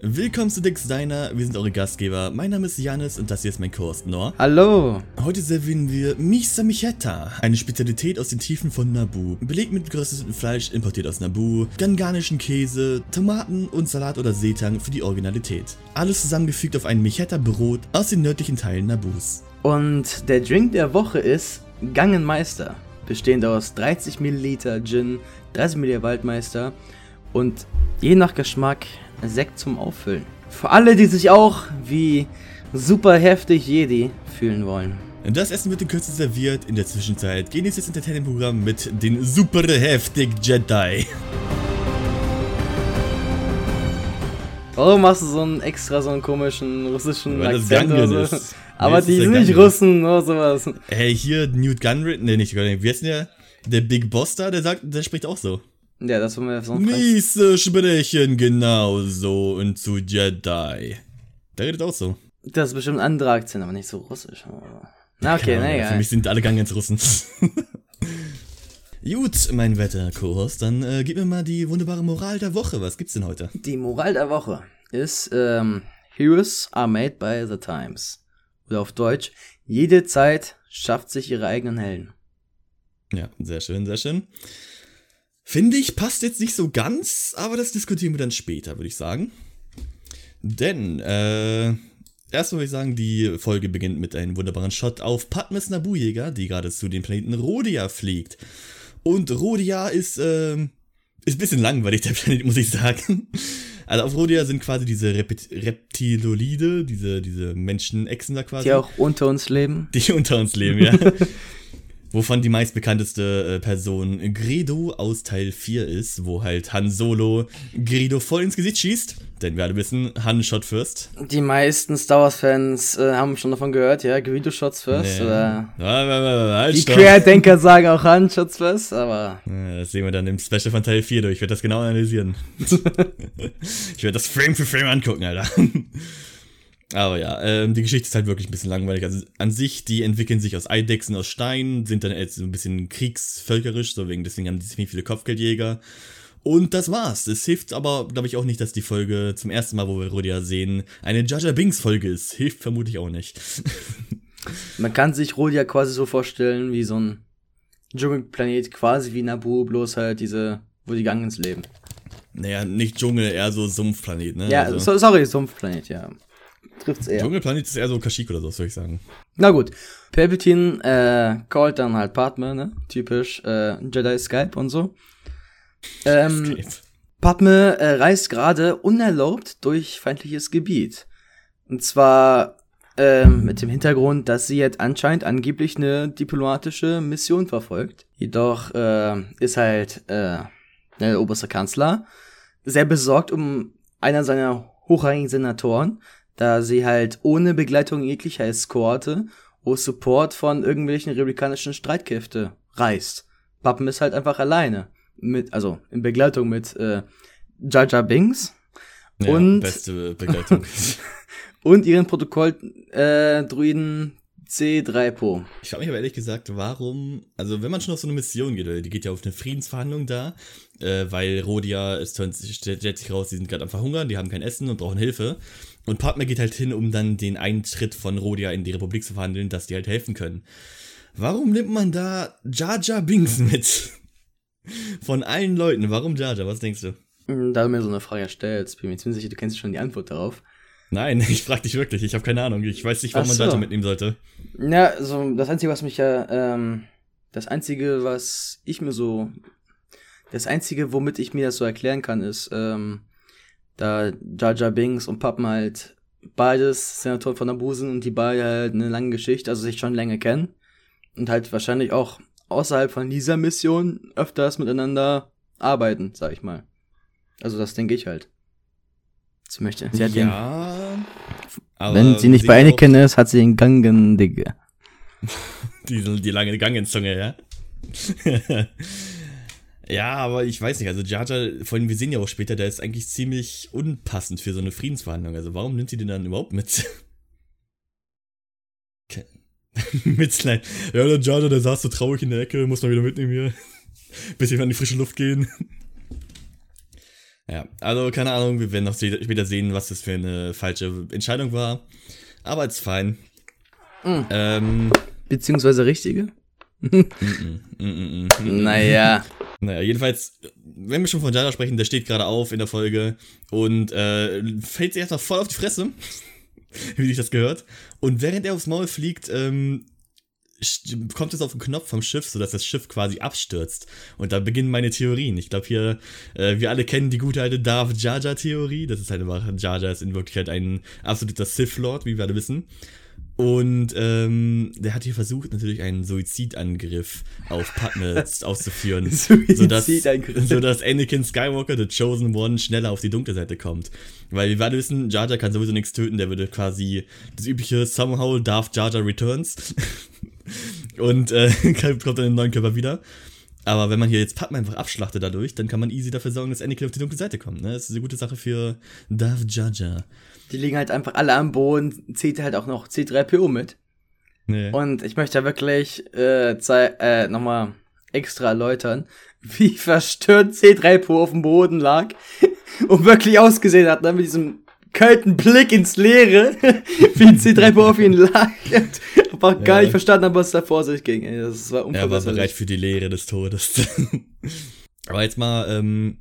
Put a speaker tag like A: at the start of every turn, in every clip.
A: Willkommen zu Dix Diner, wir sind eure Gastgeber. Mein Name ist Janis und das hier ist mein Kurs Nor.
B: Hallo.
A: Heute servieren wir Misa Michetta, eine Spezialität aus den Tiefen von Nabu. Belegt mit geröstetem Fleisch, importiert aus Nabu, ganganischen Käse, Tomaten und Salat oder Seetang für die Originalität. Alles zusammengefügt auf ein Michetta-Brot aus den nördlichen Teilen Nabus.
B: Und der Drink der Woche ist Gangenmeister, bestehend aus 30 Milliliter Gin, 30 Milliliter Waldmeister und je nach Geschmack Sekt zum Auffüllen. Für alle, die sich auch wie super heftig Jedi fühlen wollen.
A: Das Essen wird in Kürze serviert. In der Zwischenzeit genießt das Entertainment-Programm mit den super heftig Jedi.
B: Warum machst du so einen extra so einen komischen russischen
A: Weil
B: Akzent oder so?
A: ist.
B: Aber
A: Nee,
B: die sind nicht. Russen oder sowas.
A: Hey, hier Newt Gunray, ne, nicht Gunray, wie heißt denn der? Der Big Boss da, der sagt, der spricht auch so.
B: Ja, das war mir so ein
A: Miese sprechen genauso und zu Jedi. Der redet auch so.
B: Das ist bestimmt ein anderer Akzent, aber nicht so russisch. Na okay, na
A: Ahnung, Für mich sind alle Gangens Russen. Gut, mein wetter Co-Host, dann äh, gib mir mal die wunderbare Moral der Woche. Was gibt's denn heute?
B: Die Moral der Woche ist, ähm, Heroes are made by the times. Oder auf Deutsch, jede Zeit schafft sich ihre eigenen Helden.
A: Ja, sehr schön, sehr schön. Finde ich, passt jetzt nicht so ganz, aber das diskutieren wir dann später, würde ich sagen. Denn, äh, erstmal würde ich sagen, die Folge beginnt mit einem wunderbaren Shot auf Padmes Nabujäger, die gerade zu dem Planeten Rodia fliegt. Und Rodia ist, ähm, ist ein bisschen langweilig, der Planet, muss ich sagen. Also auf Rodia sind quasi diese Repet Reptilolide, diese, diese Menschenechsen da quasi
B: Die auch unter uns leben.
A: die unter uns leben, ja. Wovon die meistbekannteste äh, Person Gredo aus Teil 4 ist, wo halt Han Solo Gredo voll ins Gesicht schießt. Denn wir alle wissen, Han shot first.
B: Die meisten Star Wars-Fans äh, haben schon davon gehört, ja, Greedo Shots first.
A: Nee.
B: Oder
A: halt,
B: die. Querdenker sagen auch Han Shots first, aber
A: Ja, Das sehen wir dann im Special von Teil 4 durch. Ich werde das genau analysieren. ich werde das Frame für Frame angucken, Alter. Aber ja, ähm, die Geschichte ist halt wirklich ein bisschen langweilig. Also an sich, die entwickeln sich aus Eidechsen, aus Stein, sind dann jetzt so ein bisschen kriegsvölkerisch, so wegen deswegen haben die ziemlich viele Kopfgeldjäger. Und das war's. Es hilft aber, glaube ich, auch nicht, dass die Folge zum ersten Mal, wo wir Rodia sehen, eine Jaja Binks Folge ist. Hilft vermutlich auch nicht.
B: man kann sich Rodia quasi so vorstellen wie so ein Dschungelplanet, quasi wie Nabu, bloß halt diese, wo die Gangens leben.
A: naja, nicht Dschungel, eher so Sumpfplanet, ne?
B: Ja,
A: also,
B: so, sorry, Sumpfplanet, ja. Trifft's eher.
A: Dschungelplanet ist eher so Kashyyyk oder so, würde ich sagen.
B: Na gut. Palpatine äh, callt dann halt Padme, ne? Typisch äh, Jedi Skype und so. Ähm, Padme äh, reist gerade unerlaubt durch feindliches Gebiet. Und zwar ähm, mit dem Hintergrund, dass sie jetzt anscheinend angeblich eine diplomatische Mission verfolgt. Jedoch äh, ist halt äh, der oberste Kanzler sehr besorgt um einer seiner hochrangigen Senatoren, da sie halt ohne Begleitung jeglicher Eskorte oder Support von irgendwelchen republikanischen Streitkräfte reist. Pappen ist halt einfach alleine. Mit, also in Begleitung mit äh, Jar Binks
A: Ja,
B: Und-
A: beste Begleitung.
B: und ihren Protokoll-Druiden äh, Druiden C3PO.
A: ich frage mich aber ehrlich gesagt, warum, also wenn man schon auf so eine Mission geht, die geht ja auf eine Friedensverhandlung da, äh, weil Rodia, es stellt sich raus, die sind gerade am Verhungern, die haben kein Essen und brauchen Hilfe. Und Padme geht halt hin, um dann den Eintritt von Rodia in die Republik zu verhandeln, dass die halt helfen können. Warum nimmt man da Jar Jar Binks mit? Von allen Leuten, warum Jar Jar? Was denkst du?
B: Hm, Da du mir so eine Frage stellst, bin mir ziemlich sicher, du kennst schon die Antwort darauf.
A: Nein, ich frag dich wirklich, ich habe keine Ahnung. Ich weiß nicht, warum man
B: so.
A: Jar Jar mitnehmen sollte.
B: Ja, so das Einzige, was mich ja, ähm, das Einzige, was ich mir so, das Einzige, womit ich mir das so erklären kann, ist, ähm, da Jar Binks und Pappen halt beides Senatoren von sind und die beide halt eine lange Geschichte, also sich schon länger kennen und halt wahrscheinlich auch außerhalb von dieser Mission öfters miteinander arbeiten, sag ich mal. Also das denke ich halt. Sie möchte. Sie hat den,
A: ja. aber
B: wenn sie nicht bei Anakin ist, hat sie den Gangen Digge.
A: Die, die lange Gangenzunge, ja. ja, aber ich weiß nicht, also Jar Jar, vor allem wir sehen ja auch später, der ist eigentlich ziemlich unpassend für so eine Friedensverhandlung. Also warum nimmt sie den dann überhaupt mit? Mitleid. Ja, der Jar Jar, der saß so traurig in der Ecke, muss man wieder mitnehmen hier. Bisschen an die frische Luft gehen. Ja, also keine Ahnung, wir werden noch später sehen, was das für eine falsche Entscheidung war. Aber it's fine.
B: Mhm. Ähm, Beziehungsweise richtige? mm -mm, mm naja.
A: Naja, jedenfalls, wenn wir schon von Jada sprechen, der steht gerade auf in der Folge und äh, fällt sich erstmal voll auf die Fresse, wie sich das gehört. Und während er aufs Maul fliegt, ähm, kommt es auf den Knopf vom Schiff, sodass das Schiff quasi abstürzt. Und da beginnen meine Theorien. Ich glaube hier, äh, wir alle kennen die gute alte Darth Jar Theorie. Das ist halt einfach, Jar ist in Wirklichkeit ein absoluter Sith Lord, wie wir alle wissen. Und ähm, der hat hier versucht, natürlich einen Suizidangriff auf Padme auszuführen. sodass, sodass Anakin Skywalker, the Chosen One, schneller auf die dunkle Seite kommt. Weil wir alle wissen, Jar Jar kann sowieso nichts töten, der würde quasi das übliche Somehow Darth Jar Jar Returns. und äh, kommt dann im neuen Körper wieder. Aber wenn man hier jetzt Padme einfach abschlachtet dadurch, dann kann man easy dafür sorgen, dass Anakin auf die dunkle Seite kommt. Ne? Das ist eine gute Sache für Darth Jar Jar.
B: Die liegen halt einfach alle am Boden, zählt halt auch noch C3PO mit. Nee. Und ich möchte wirklich äh, äh, nochmal extra erläutern, wie verstört C3PO auf dem Boden lag und wirklich ausgesehen hat, ne, mit diesem kalten Blick ins Leere, wie C3PO auf ihn lag. Aber ja. gar nicht verstanden was da vor sich ging. Das war
A: Er war bereit für die Leere des Todes. Aber jetzt mal, ähm,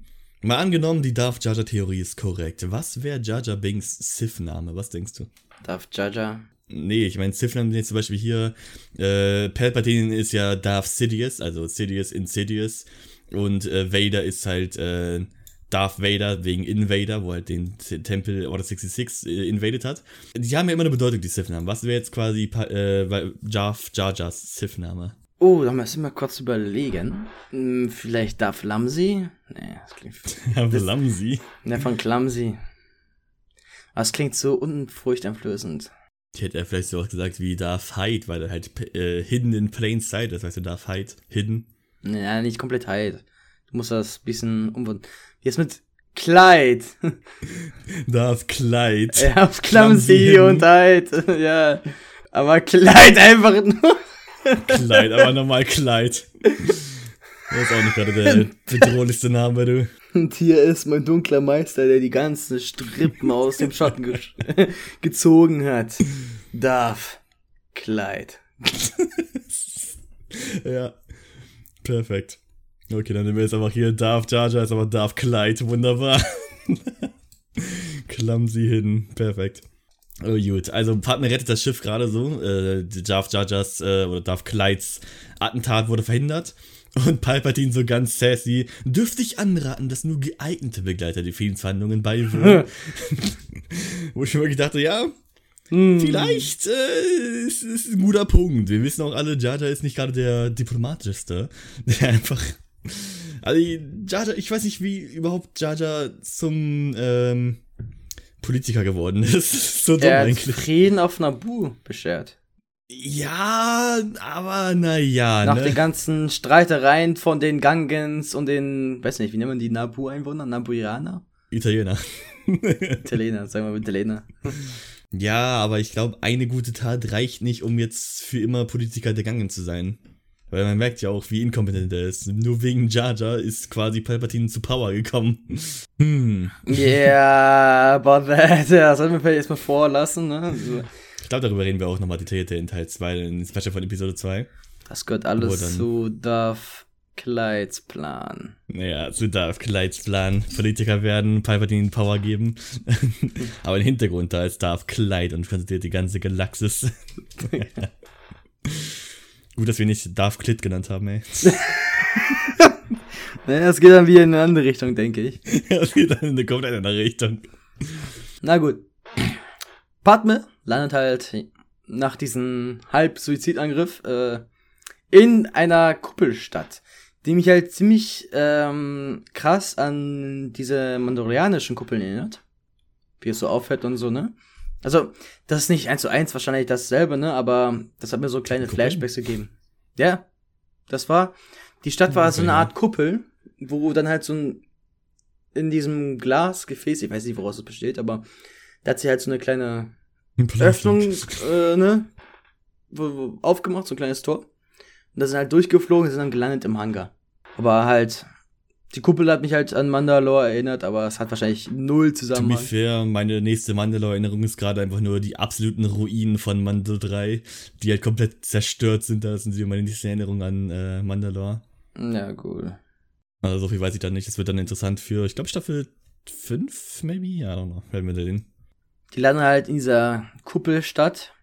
A: Mal angenommen, die Darth Jar Theorie ist korrekt. Was wäre Jar Binks Sith-Name? Was denkst du?
B: Darth Jar?
A: Nee, ich meine, Sith-Namen sind jetzt zum Beispiel hier, äh, Palpatine ist ja Darth Sidious, also Sidious Insidious. Und äh, Vader ist halt äh, Darth Vader wegen Invader, wo halt den Tempel Order 66 äh, invaded hat. Die haben ja immer eine Bedeutung, die Sith-Namen. Was wäre jetzt quasi äh, Jar Jars Sith-Name?
B: Oh, da müssen wir kurz überlegen. Hm, vielleicht Darf Lamsi? Nee, das klingt.
A: Ja, Lamsi?
B: Ne, von Clumsy. Das klingt so unfurchteinflößend.
A: Ich hätte ja vielleicht so auch gesagt wie Darth Hide, weil er halt äh, hidden in plain sight ist. Weißt du, Darth Hide, hidden.
B: Ja, nicht komplett Hide. Du musst das bisschen umwandern. Jetzt mit Kleid.
A: Darth Kleid.
B: Ja, auf Clumsy, Clumsy und Hide. ja. Aber Kleid einfach nur.
A: Kleid, aber normal Kleid. Das ist auch nicht gerade der bedrohlichste Name, du.
B: Und hier ist mein dunkler Meister, der die ganzen Strippen aus dem Schatten ge gezogen hat. Darf. Kleid.
A: ja. Perfekt. Okay, dann nehmen wir jetzt einfach hier Darf Jar Jar, ist aber Darf Kleid. Wunderbar. Clumsy Hidden. Perfekt. Oh gut, also Partner rettet das Schiff gerade so. Äh, Darth Jars äh, oder Darth Kleids Attentat wurde verhindert. Und Palpatine so ganz sassy, dürfte ich anraten, dass nur geeignete Begleiter die Friedensverhandlungen beiwohnen. Wo ich mir wirklich dachte, ja, hm. vielleicht äh, ist, ist ein guter Punkt. Wir wissen auch alle, Jar ist nicht gerade der diplomatischste. Der einfach... Also, Jar, ich weiß nicht, wie überhaupt Jar zum... Ähm, Politiker geworden ist. so
B: dumm er hat eigentlich. Frieden auf Nabu beschert.
A: Ja, aber naja.
B: Nach ne? den ganzen Streitereien von den Gangens und den, weiß nicht, wie nennt man die Nabu-Einwohner? Nabuiraner?
A: Italiener.
B: Italiener, sagen wir mal Italiener.
A: Ja, aber ich glaube, eine gute Tat reicht nicht, um jetzt für immer Politiker der Gangen zu sein. Weil man merkt ja auch, wie inkompetent er ist. Nur wegen Jar Jar ist quasi Palpatine zu Power gekommen.
B: Hm. Yeah, aber that, ja, sollten wir vielleicht erstmal vorlassen, ne? Also,
A: ich glaube, darüber reden wir auch nochmal detaillierter in Teil 2, in Special von Episode 2.
B: Das gehört alles zu Darth Kleids Plan.
A: Naja, zu Darth Kleids Plan. Politiker werden, Palpatine Power geben. aber im Hintergrund da ist Darth Kleid und konzentriert die ganze Galaxis. Gut, dass wir nicht Darth Clit genannt haben, ey.
B: naja, es geht dann wieder in eine andere Richtung, denke ich.
A: ja, es geht dann in eine komplett andere Richtung.
B: Na gut. Padme landet halt nach diesem Halb-Suizidangriff äh, in einer Kuppelstadt, die mich halt ziemlich ähm, krass an diese mandalorianischen Kuppeln erinnert. Wie es so aufhört und so, ne? Also, das ist nicht eins zu eins wahrscheinlich dasselbe, ne? Aber das hat mir so kleine Kuppeln? Flashbacks gegeben. Ja, das war. Die Stadt war okay. so eine Art Kuppel, wo dann halt so ein in diesem Glasgefäß, ich weiß nicht, woraus es besteht, aber da hat sie halt so eine kleine Öffnung, äh, ne? Aufgemacht, so ein kleines Tor. Und da sind halt durchgeflogen, sind dann gelandet im Hangar. Aber halt Die Kuppel hat mich halt an Mandalore erinnert, aber es hat wahrscheinlich null zusammen.
A: To be fair, meine nächste Mandalore-Erinnerung ist gerade einfach nur die absoluten Ruinen von Mando 3, die halt komplett zerstört sind. Das sind meine nächste Erinnerung an äh, Mandalore.
B: Ja, cool.
A: Also so viel weiß ich dann nicht. Das wird dann interessant für, ich glaube, Staffel 5, maybe? Ja, I don't know. Werden wir da sehen.
B: Die landen halt in dieser Kuppelstadt,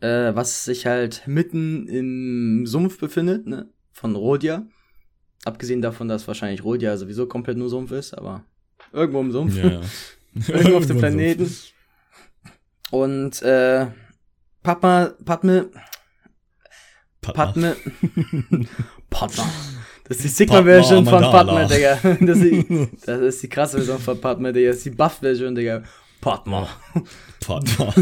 B: äh, was sich halt mitten im Sumpf befindet, ne? Von Rodia. Abgesehen davon, dass wahrscheinlich Rodia sowieso komplett nur Sumpf ist, aber irgendwo im Sumpf.
A: Ja.
B: irgendwo auf dem Planeten. Und äh, Papa, Padme,
A: Papa.
B: Padme, Padme. Das ist die Sigma-Version von. Padme, Digga. Das ist, die, das ist die krasse Version von Padme, Digga. Das ist die Buff-Version, Digga. Padme.
A: Papa.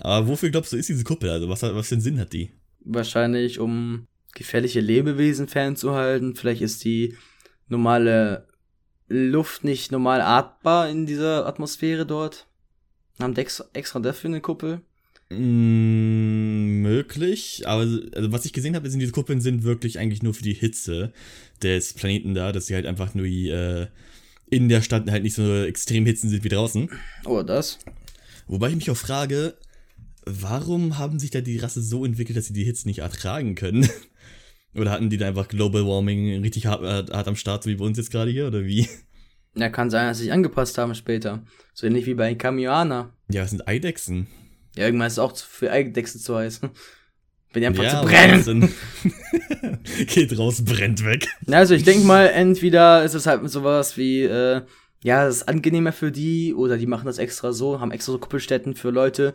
A: Aber wofür glaubst du, ist diese Kuppel? Also, was, was für einen Sinn hat die?
B: Wahrscheinlich, um gefährliche Lebewesen fernzuhalten. Vielleicht ist die normale Luft nicht normal atmbar in dieser Atmosphäre dort. Haben die extra, dafür eine Kuppel?
A: Mm, möglich, aber also was ich gesehen habe, sind diese Kuppeln sind wirklich eigentlich nur für die Hitze des Planeten da, dass sie halt einfach nur äh, in der Stadt halt nicht so extrem hitzen sind wie draußen.
B: Oh, das?
A: Wobei ich mich auch frage, warum haben sich da die Rasse so entwickelt, dass sie die Hitze nicht ertragen können? Oder hatten die da einfach Global Warming richtig hart, äh, hart am Start, so wie bei uns jetzt gerade hier, oder wie?
B: Ja, kann sein, dass sie sich angepasst haben später. So ähnlich wie bei Kamioana.
A: Ja, das sind Eidechsen.
B: Ja, irgendwann ist es auch für Eidechsen zu heiß. Wenn die einfach
A: ja,
B: zu brennen.
A: Geht raus, brennt weg.
B: Na, also ich denke mal, entweder ist es halt sowas wie, äh, ja, es ist angenehmer für die, oder die machen das extra so, haben extra so Kuppelstätten für Leute,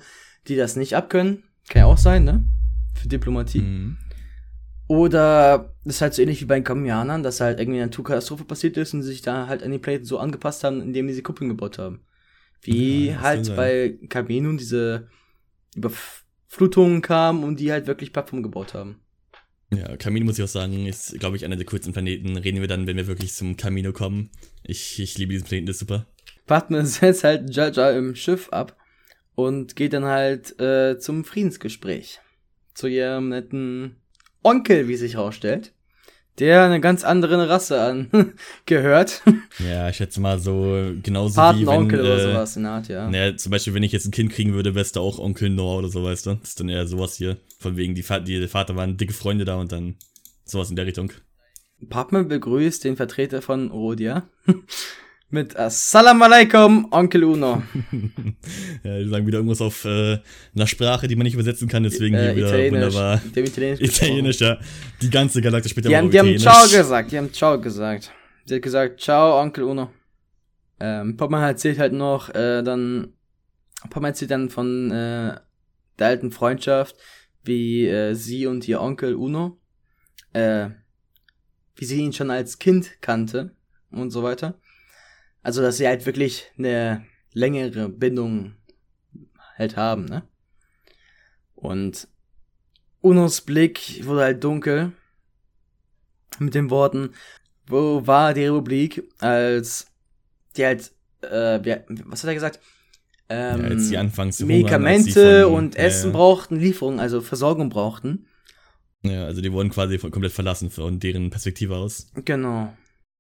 B: die das nicht abkönnen. Kann ja auch sein, ne? Für Diplomatie.
A: Mhm.
B: Oder das ist halt so ähnlich wie bei den Kamianern, dass halt irgendwie eine Naturkatastrophe passiert ist und sie sich da halt an die Planeten so angepasst haben, indem die diese Kuppeln gebaut haben. Wie
A: Ja,
B: halt bei Kaminen diese Überflutungen kamen und die halt wirklich Plattformen gebaut haben.
A: Ja, Camino muss ich auch sagen, ist, glaube ich, einer der coolsten Planeten. Reden wir dann, wenn wir wirklich zum Camino kommen. Ich, ich liebe diesen Planeten, das ist super.
B: Batman setzt halt Jaja im Schiff ab und geht dann halt äh, zum Friedensgespräch. Zu ihrem netten Onkel, wie sich herausstellt, der eine ganz andere Rasse angehört.
A: Ja, ich schätze mal so genauso wie wenn,
B: oder
A: äh,
B: sowas in Art, ja.
A: Naja, zum Beispiel, wenn ich jetzt ein Kind kriegen würde, wärst du auch Onkel Noah oder so, weißt du? Das ist dann eher sowas hier. Von wegen, die, Va die Vater waren dicke Freunde da und dann sowas in der Richtung.
B: Padme begrüßt den Vertreter von Rodia mit Assalamu alaikum, Onkel Uno.
A: ja, die sagen wieder irgendwas auf äh, einer Sprache, die man nicht übersetzen kann, deswegen
B: Äh,
A: hier wieder
B: Italienisch.
A: wunderbar.
B: Die haben Italienisch.
A: Italienisch, ja. Die ganze Galaktik spricht
B: Die
A: aber
B: haben, die haben. Ciao gesagt, die haben Ciao gesagt. Sie hat gesagt, Ciao, Onkel Uno. Ähm, Papa erzählt halt noch, äh, dann, Papa erzählt dann von, äh, der alten Freundschaft, wie, äh, sie und ihr Onkel Uno, äh, wie sie ihn schon als Kind kannte und so weiter. Also, dass sie halt wirklich eine längere Bindung halt haben, ne? Und Unos Blick wurde halt dunkel mit den Worten, wo war die Republik, als die halt, äh, was hat er gesagt? Ähm,
A: Ja, als zu hungern, als
B: Medikamente
A: von-
B: und Essen
A: ja.
B: brauchten, Lieferung, also Versorgung brauchten.
A: Ja, also die wurden quasi von, komplett verlassen von deren Perspektive aus.
B: Genau.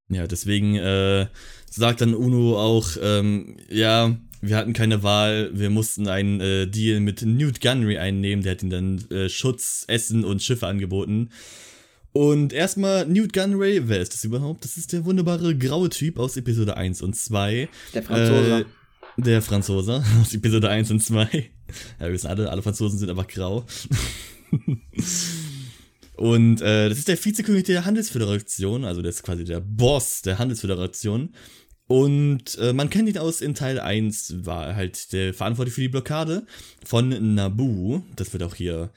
A: Ja, deswegen äh, sagt dann Uno auch, ähm, ja, wir hatten keine Wahl, wir mussten einen äh, Deal mit Newt Gunray einnehmen, der hat ihnen dann äh, Schutz, Essen und Schiffe angeboten. Und erstmal Newt Gunray, wer ist das überhaupt? Das ist der wunderbare graue Typ aus Episode 1 und 2.
B: Der Franzose.
A: Äh, der Franzose aus Episode 1 und 2. Ja, wir wissen alle, alle Franzosen sind einfach grau. und äh, das ist der Vizekönig der Handelsföderation, also das ist quasi der Boss der Handelsföderation. Und äh, man kennt ihn aus in Teil 1, war halt der verantwortlich für die Blockade von Naboo. Das wird auch hier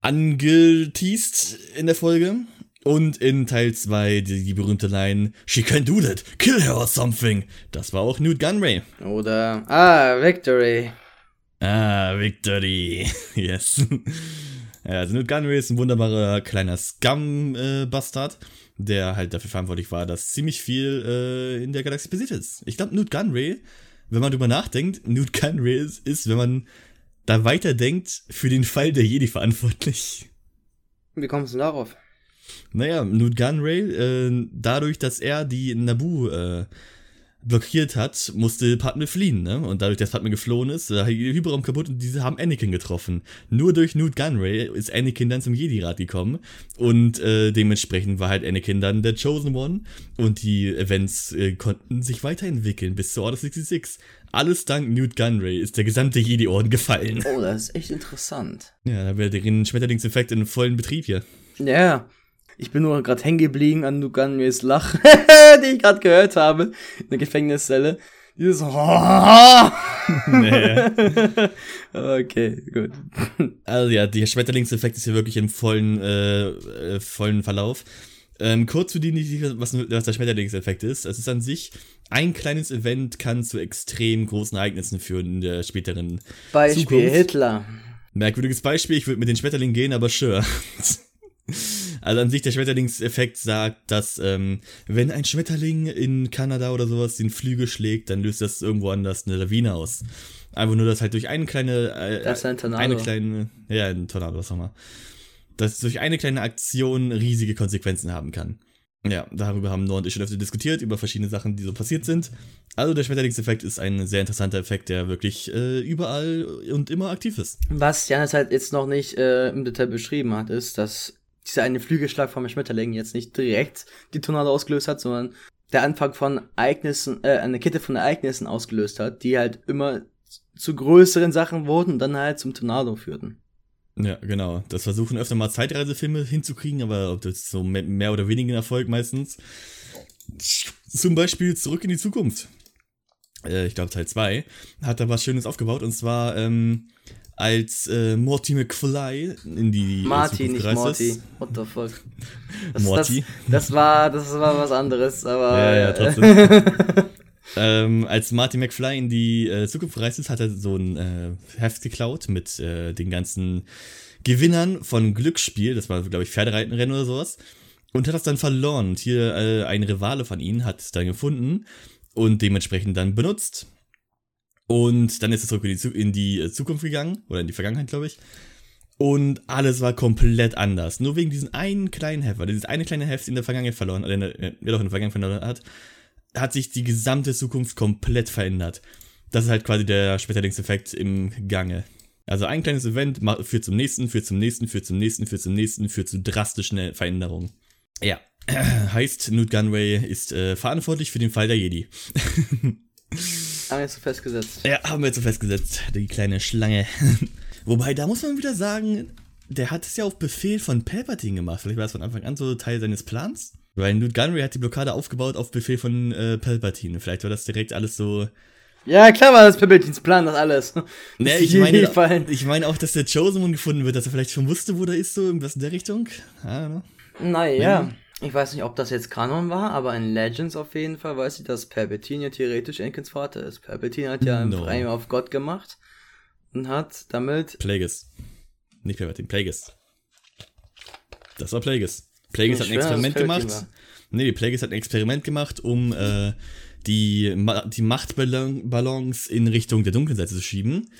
A: angeteased in der Folge. Und in Teil 2 die, die berühmte Line, She can do that, kill her or something. Das war auch Newt Gunray.
B: Oder, ah, Victory.
A: Ah, Victory. yes. Ja, also Newt Gunray ist ein wunderbarer kleiner Scum-Bastard, der halt dafür verantwortlich war, dass ziemlich viel äh, in der Galaxie passiert ist. Ich glaube, Newt Gunray, wenn man drüber nachdenkt, Newt Gunray ist, ist, wenn man da weiterdenkt, für den Fall der Jedi verantwortlich.
B: Wie kommst du darauf?
A: Naja, Newt Gunray, äh, dadurch, dass er die Naboo äh, blockiert hat, musste Padme fliehen, ne? Und dadurch, dass Padme geflohen ist, äh, der Hyperraum kaputt und diese haben Anakin getroffen. Nur durch Newt Gunray ist Anakin dann zum Jedi-Rat gekommen und äh, dementsprechend war halt Anakin dann der Chosen One und die Events äh, konnten sich weiterentwickeln bis zur Order 66. Alles dank Newt Gunray ist der gesamte Jedi-Orden gefallen.
B: Oh, das ist echt interessant.
A: Ja, da wäre der Schmetterlingseffekt in vollen Betrieb hier.
B: Ja, ich bin nur gerade hängen geblieben an Nuganmes Lach, die ich gerade gehört habe in der Gefängniszelle. Dieses nee. Okay, gut.
A: Also ja, der Schmetterlingseffekt ist hier wirklich im vollen, äh, äh, vollen Verlauf. Ähm, kurz zu denen, was, was der Schmetterlingseffekt ist. Es ist an sich, ein kleines Event kann zu extrem großen Ereignissen führen in der späteren
B: Beispiel Zukunft. Hitler.
A: Merkwürdiges Beispiel, ich würde mit den Schmetterlingen gehen, aber sure. Also an sich der Schmetterlingseffekt sagt, dass ähm, wenn ein Schmetterling in Kanada oder sowas den Flügel schlägt, dann löst das irgendwo anders eine Lawine aus. Einfach nur, dass halt durch eine kleine, äh,
B: das ist ein Tornado.
A: eine kleine, ja, ein Tornado, was auch mal, dass durch eine kleine Aktion riesige Konsequenzen haben kann. Ja, darüber haben Noah und ich schon öfter diskutiert, über verschiedene Sachen, die so passiert sind. Also der Schmetterlingseffekt ist ein sehr interessanter Effekt, der wirklich äh, überall und immer aktiv ist.
B: Was Janis halt jetzt noch nicht äh, im Detail beschrieben hat, ist, dass dieser eine Flügelschlag vom Schmetterling jetzt nicht direkt die Tornado ausgelöst hat, sondern der Anfang von Ereignissen, äh, eine Kette von Ereignissen ausgelöst hat, die halt immer zu größeren Sachen wurden und dann halt zum Tornado führten.
A: Ja, genau. Das versuchen öfter mal Zeitreisefilme hinzukriegen, aber das so mehr oder weniger Erfolg meistens. Zum Beispiel Zurück in die Zukunft. Äh, ich glaube Teil 2 hat da was Schönes aufgebaut und zwar ähm, als äh, Morty McFly in die
B: äh, Marty, nicht Morty. Ist. What the fuck? Das,
A: Morty.
B: Das, das, war, das war was anderes, aber.
A: Ja, ja, trotzdem. ähm, als Marty McFly in die äh, Zukunft gereist ist, hat er so ein äh, Heft geklaut mit äh, den ganzen Gewinnern von Glücksspiel. Das war, glaube ich, Pferdereitenrennen oder sowas. Und hat das dann verloren. Und hier äh, ein Rivale von ihnen hat es dann gefunden und dementsprechend dann benutzt. Und dann ist er zurück in die, in die äh, Zukunft gegangen, oder in die Vergangenheit, glaube ich. Und alles war komplett anders. Nur wegen diesem einen kleinen Heft, weil dieses eine kleine Heft in der Vergangenheit verloren, oder in der, äh, doch in der Vergangenheit verloren hat, hat sich die gesamte Zukunft komplett verändert. Das ist halt quasi der Schmetterlingseffekt im Gange. Also ein kleines Event führt zum nächsten, führt zum nächsten, führt zum nächsten, führt zum nächsten, führt zu drastischen Veränderungen. Ja, heißt, Newt Gunway ist äh, verantwortlich für den Fall der Jedi.
B: Haben wir jetzt so festgesetzt.
A: Ja, haben wir jetzt so festgesetzt. Die kleine Schlange. Wobei, da muss man wieder sagen, der hat es ja auf Befehl von Palpatine gemacht. Vielleicht war es von Anfang an so Teil seines Plans. Weil Newt Gunray hat die Blockade aufgebaut auf Befehl von äh, Palpatine. Vielleicht war das direkt alles so.
B: Ja, klar war das Palpatines Plan, das alles.
A: Nee, ich meine, ich meine auch, dass der Chosen One gefunden wird, dass er vielleicht schon wusste, wo der ist, so irgendwas in der Richtung.
B: Naja. Ich weiß nicht, ob das jetzt Kanon war, aber in Legends auf jeden Fall weiß ich, dass Palpatine ja theoretisch Enkins Vater ist. Palpatine hat ja no. einen auf Gott gemacht und hat damit.
A: Plagueis. Nicht Palpatine, Plagueis. Das war Plagueis. Plagueis hat ein Experiment gemacht. Nee, Plagueis hat ein Experiment gemacht, um äh, die, Ma die Machtbalance in Richtung der dunklen Seite zu schieben.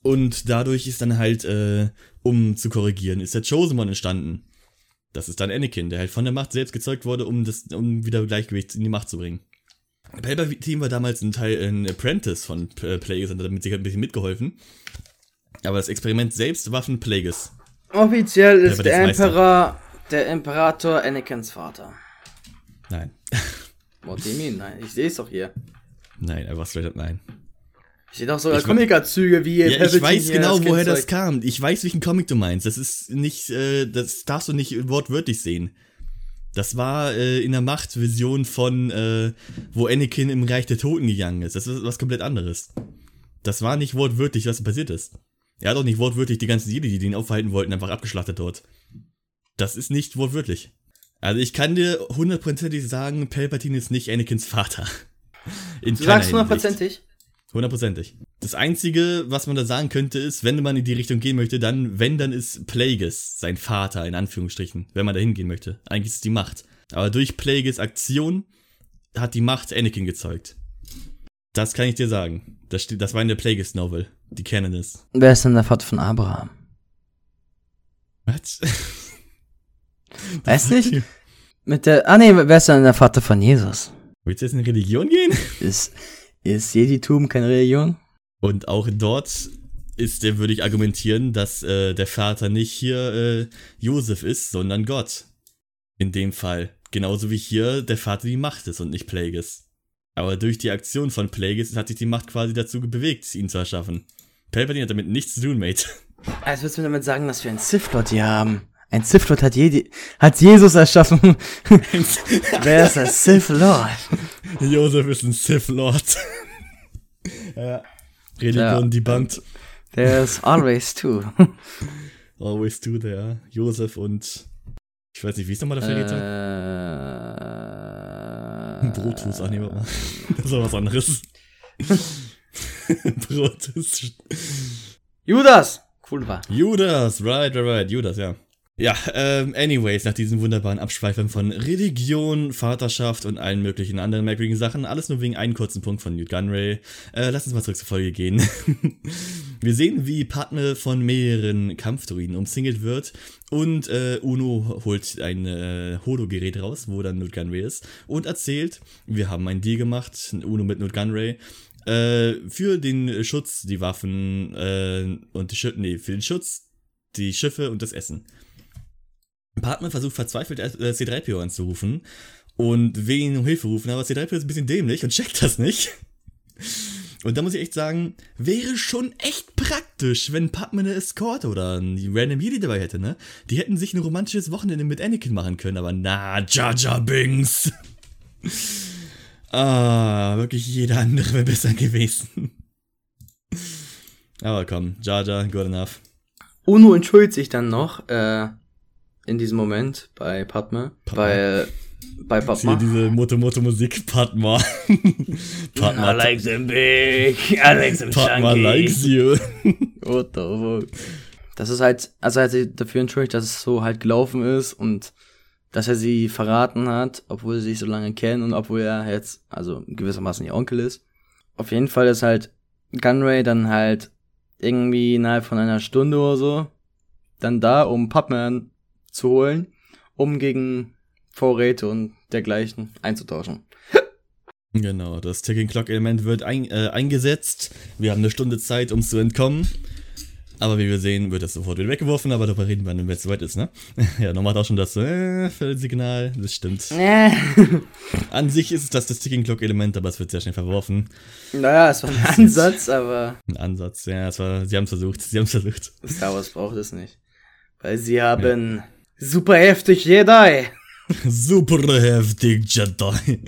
A: Und dadurch ist dann halt, äh, um zu korrigieren, ist der Chosen One entstanden. Das ist dann Anakin, der halt von der Macht selbst gezeugt wurde, um, das, um wieder Gleichgewicht in die Macht zu bringen. Palpatine war damals ein Teil, ein Apprentice von Plagueis und hat damit sich halt ein bisschen mitgeholfen. Aber das Experiment selbst war von Plagueis.
B: Offiziell ist der Emperor, der Imperator Anakins Vater.
A: Nein.
B: What do you mean? Nein, ich sehe es doch hier.
A: Nein, einfach straight up nein.
B: Ich sehe doch sogar Comic-Züge, wie
A: ja, Ich weiß genau, woher das kam. Ich weiß, welchen Comic du meinst. Das ist nicht, äh, das darfst du nicht wortwörtlich sehen. Das war äh, in der Machtvision von, äh, wo Anakin im Reich der Toten gegangen ist. Das ist was komplett anderes. Das war nicht wortwörtlich, was passiert ist. Er hat auch nicht wortwörtlich die ganzen Jedi, die ihn aufhalten wollten, einfach abgeschlachtet dort. Das ist nicht wortwörtlich. Also ich kann dir hundertprozentig sagen, Palpatine ist nicht Anakins Vater.
B: In du sagst hundertprozentig?
A: Hundertprozentig. Das Einzige, was man da sagen könnte, ist, wenn man in die Richtung gehen möchte, dann, wenn, dann ist Plagueis sein Vater, in Anführungsstrichen, wenn man da hingehen möchte. Eigentlich ist es die Macht. Aber durch Plagueis Aktion hat die Macht Anakin gezeugt. Das kann ich dir sagen. Das, steht, das war in der Plagueis Novel, die Canon ist.
B: Wer ist denn der Vater von Abraham?
A: Was?
B: Weiß nicht? Mit der, ah nee, wer ist denn der Vater von Jesus?
A: Willst du jetzt in Religion gehen?
B: Ist, ist Jeditum keine Religion?
A: Und auch dort ist der, würde ich argumentieren, dass äh, der Vater nicht hier äh, Josef ist, sondern Gott. In dem Fall. Genauso wie hier der Vater die Macht ist und nicht Plagueis. Aber durch die Aktion von Plagueis hat sich die Macht quasi dazu bewegt, ihn zu erschaffen. Palpatine hat damit nichts zu tun, Mate.
B: Also willst du mir damit sagen, dass wir einen Sith Lord hier haben? Ein Sith Lord hat, Jedi hat Jesus erschaffen. Wer ist der Sith Lord?
A: Josef ist ein Sith Lord. ja. Religion ja. debunked.
B: There's always two.
A: always two there. Josef und ich weiß nicht, wie ist nochmal der Verräter? Äh, Brutus, ach nee, warte mal. Das war was anderes.
B: Brutus. Judas! Cool war.
A: Judas, right, right, right, Judas, ja. Ja, ähm, anyways, nach diesen wunderbaren Abschweifern von Religion, Vaterschaft und allen möglichen anderen merkwürdigen Sachen, alles nur wegen einem kurzen Punkt von Newt Gunray, äh, lass uns mal zurück zur Folge gehen. Wir sehen, wie Padme von mehreren Kampfdruiden umsingelt wird und äh, Uno holt ein äh, Holo-Gerät raus, wo dann Newt Gunray ist und erzählt, wir haben ein Deal gemacht, Uno mit Newt Gunray, äh, für den Schutz, die Waffen äh, und die Schiffe, nee, für den Schutz, die Schiffe und das Essen. Partner versucht verzweifelt äh, C3PO anzurufen und will ihn um Hilfe rufen, aber C3PO ist ein bisschen dämlich und checkt das nicht. Und da muss ich echt sagen, wäre schon echt praktisch, wenn Padme eine Escort oder ein Random Jedi dabei hätte, ne? Die hätten sich ein romantisches Wochenende mit Anakin machen können, aber na, Jaja Bings. ah, wirklich jeder andere wäre besser gewesen. aber komm, Jaja, good enough.
B: Uno entschuldigt sich dann noch, äh, in diesem Moment bei Padme, Padma. weil bei
A: Padma. Hier diese Moto-Moto-Musik, Padma.
B: Padma. I like them big, I like them
A: Padma chunky. likes you.
B: What the fuck. Das ist halt, also er hat sich dafür entschuldigt, dass es so halt gelaufen ist und dass er sie verraten hat, obwohl sie sich so lange kennen und obwohl er jetzt, also gewissermaßen ihr Onkel ist. Auf jeden Fall ist halt Gunray dann halt irgendwie innerhalb von einer Stunde oder so dann da, um Padman zu holen, um gegen Vorräte und dergleichen einzutauschen.
A: Genau, das Ticking Clock Element wird ein, äh, eingesetzt. Wir haben eine Stunde Zeit, um zu entkommen. Aber wie wir sehen, wird das sofort wieder weggeworfen, aber darüber reden wir, wenn es soweit ist, ne? ja, noch macht auch schon das äh, Signal, das stimmt. Äh. An sich ist es das, das Ticking Clock Element, aber es wird sehr schnell verworfen.
B: Naja, es war ein Ansatz, aber.
A: Ein Ansatz, ja, es war, sie haben es versucht, sie haben es versucht.
B: Star Wars braucht es nicht. Weil sie haben ja. Super heftig Jedi.
A: Super heftig Jedi.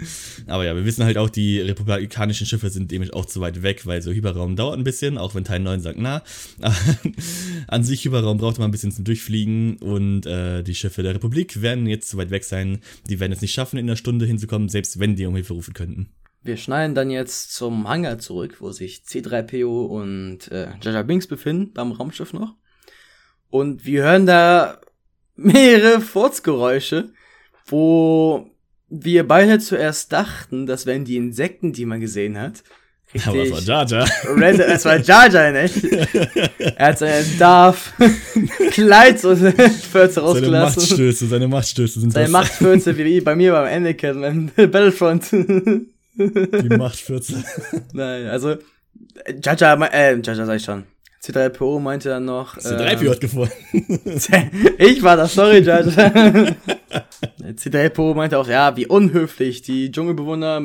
A: Aber ja, wir wissen halt auch, die republikanischen Schiffe sind nämlich auch zu weit weg, weil so Hyperraum dauert ein bisschen, auch wenn Teil 9 sagt, na. An sich Hyperraum braucht man ein bisschen zum Durchfliegen und äh, die Schiffe der Republik werden jetzt zu weit weg sein. Die werden es nicht schaffen, in einer Stunde hinzukommen, selbst wenn die um Hilfe rufen könnten.
B: Wir schneiden dann jetzt zum Hangar zurück, wo sich C3PO und äh, Jaja Binks befinden, beim Raumschiff noch. Und wir hören da mehrere Furzgeräusche, wo wir beide zuerst dachten, das wären die Insekten, die man gesehen hat.
A: Richtig. Aber es war Jaja.
B: Random, es war Jaja, ne? er hat seinen Darf Kleid so Fürze rausgelassen.
A: Seine Machtstöße, seine Machtstöße sind
B: Seine das. Wie bei mir beim Anakin, beim Battlefront.
A: die Machtfürze.
B: Nein, also Jaja, äh, Jaja sag ich schon. C3PO meinte dann noch.
A: C3PO ähm, hat gefunden.
B: ich war das, sorry, Judge. C3PO meinte auch, ja, wie unhöflich. Die Dschungelbewohner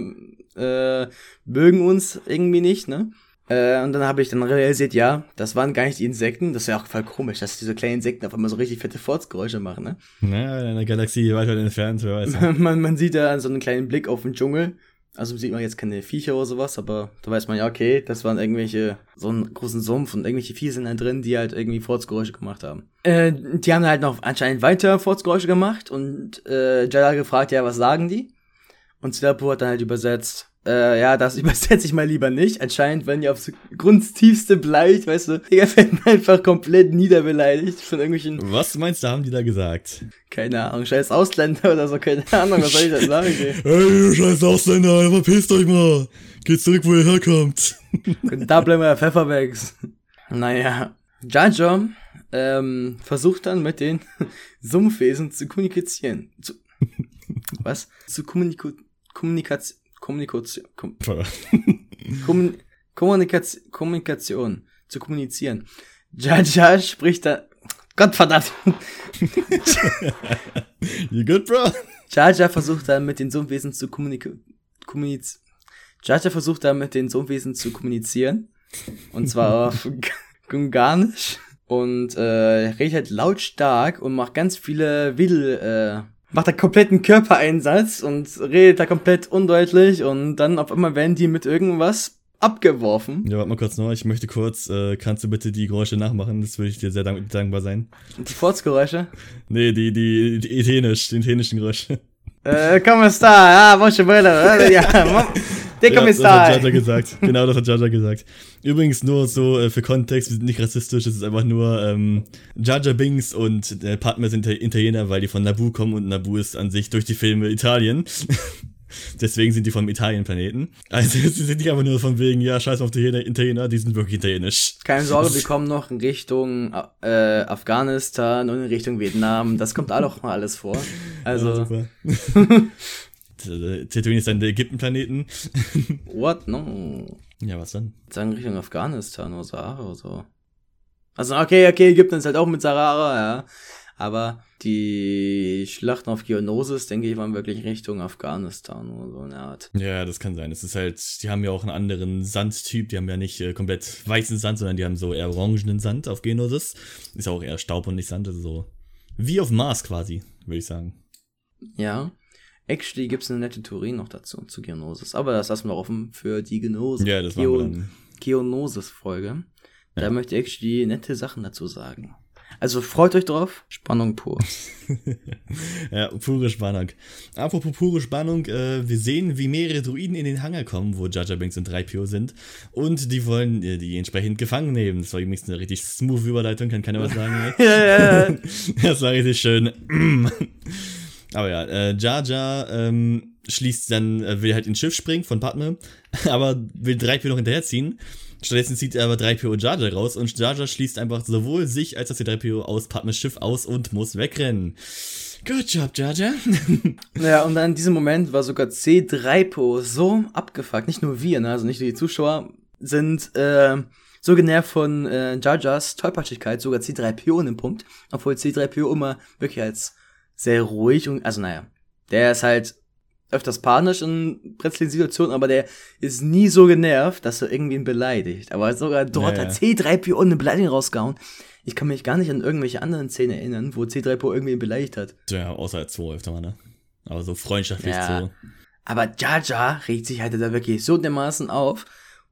B: äh, mögen uns irgendwie nicht, ne? Äh, und dann habe ich dann realisiert, ja, das waren gar nicht die Insekten. Das ist ja auch voll komisch, dass diese kleinen Insekten auf einmal so richtig fette Furzgeräusche machen, ne?
A: Naja, in einer Galaxie weiter entfernt, wer weiß.
B: man, man sieht ja so einen kleinen Blick auf den Dschungel also sieht man jetzt keine Viecher oder sowas, aber da weiß man ja, okay, das waren irgendwelche, so einen großen Sumpf und irgendwelche Viecher sind da drin, die halt irgendwie Furzgeräusche gemacht haben. Äh, die haben halt noch anscheinend weiter Furzgeräusche gemacht und äh, Jedi gefragt, ja, was sagen die? Und Slapo hat dann halt übersetzt, äh, ja, das übersetze ich mal lieber nicht. Anscheinend werden die aufs Grundtiefste beleidigt, weißt du. Digga, werden einfach komplett niederbeleidigt von irgendwelchen.
A: Was meinst du, haben die da gesagt?
B: Keine Ahnung, scheiß Ausländer oder so, keine Ahnung, was soll ich da sagen, ey?
A: Hey, scheiß Ausländer, verpisst euch mal. Geht zurück, wo ihr herkommt.
B: da bleiben wir Pfefferbags. Naja. Jaja ähm, versucht dann mit den Sumpfwesen zu kommunizieren. Zu, was? Zu Kommuniko Kommunikation. Kommunikation. Kom Kommun Kommunikation. Kommunikation. Zu kommunizieren. Jaja spricht da. Gottverdammt.
A: you good, bro?
B: Jaja versucht dann mit den Sumpfwesen zu kommunizieren. Kommuniz Jaja versucht dann mit den Sumpfwesen zu kommunizieren. Und zwar auf Gunganisch. Und äh, redet halt lautstark und macht ganz viele Wedel, äh, macht da kompletten Körpereinsatz und redet da komplett undeutlich und dann auf einmal werden die mit irgendwas abgeworfen.
A: Ja, warte mal kurz noch. Ich möchte kurz, äh, kannst du bitte die Geräusche nachmachen? Das würde ich dir sehr dank dankbar sein.
B: Die Furzgeräusche?
A: Nee, die, die, die ethenisch, die ethenischen Geräusche.
B: Äh, come sta? Ah, voce bella. Ja, der
A: ja,
B: sta?
A: Das hat Jaja gesagt. Genau, das hat Jaja gesagt. Übrigens nur so äh, für Kontext, wir sind nicht rassistisch, es ist einfach nur ähm, Jaja Bings und äh, Padme sind Italiener, weil die von Naboo kommen und Naboo ist an sich durch die Filme Italien. Deswegen sind die vom Italien-Planeten. Also sie sind nicht einfach nur von wegen, ja, scheiß auf die Italiener, die sind wirklich italienisch.
B: Keine Sorge, wir kommen noch in Richtung äh, Afghanistan und in Richtung Vietnam. Das kommt auch noch mal alles vor. Also. Ja, super.
A: Tatooine ist dann der Ägypten-Planeten.
B: What? No.
A: Ja, was dann?
B: Sagen Richtung Afghanistan oder Sahara oder so. Also, okay, okay, Ägypten ist halt auch mit Sahara, ja. Aber die Schlachten auf Geonosis, denke ich, waren wirklich Richtung Afghanistan oder so eine Art.
A: Ja, das kann sein. Es ist halt, die haben ja auch einen anderen Sandtyp. Die haben ja nicht äh, komplett weißen Sand, sondern die haben so eher orangenen Sand auf Geonosis. Ist auch eher Staub und nicht Sand. Also so wie auf Mars quasi, würde ich sagen.
B: Ja. Actually gibt es eine nette Theorie noch dazu, zu Geonosis. Aber das lassen wir offen für die Genosis.
A: Ja, das Geo
B: Geonosis-Folge. Da ja. möchte ich actually nette Sachen dazu sagen. Also freut euch drauf. Spannung pur.
A: ja, pure Spannung. Apropos pure Spannung, äh, wir sehen, wie mehrere Druiden in den Hangar kommen, wo Jaja Banks und 3PO sind. Und die wollen äh, die entsprechend gefangen nehmen. Das war übrigens eine richtig smooth Überleitung, kann keiner was sagen. ja, ja, ja. Das war richtig schön. Aber ja, äh, Jaja ähm, schließt dann, äh, will halt ins Schiff springen von Padme, aber will 3PO noch hinterherziehen. Stattdessen zieht er aber 3PO Jaja raus und Jaja schließt einfach sowohl sich als auch die 3PO aus Padmes Schiff aus und muss wegrennen. Good job, Jaja.
B: ja, und dann in diesem Moment war sogar C3PO so abgefuckt, nicht nur wir, ne, also nicht nur die Zuschauer sind äh, so genervt von äh, Jajas Tollpatschigkeit, sogar C3PO in dem Punkt, obwohl C3PO immer wirklich als sehr ruhig und, also naja, der ist halt öfters panisch in brenzligen Situationen, aber der ist nie so genervt, dass er irgendwen beleidigt. Aber sogar dort ja, hat C3PO eine Beleidigung rausgehauen. Ich kann mich gar nicht an irgendwelche anderen Szenen erinnern, wo C3PO irgendwen beleidigt hat.
A: Ja, außer als zwei öfter mal, ne? Aber so freundschaftlich ja. so.
B: Aber Jar Jar regt sich halt da wirklich so dermaßen auf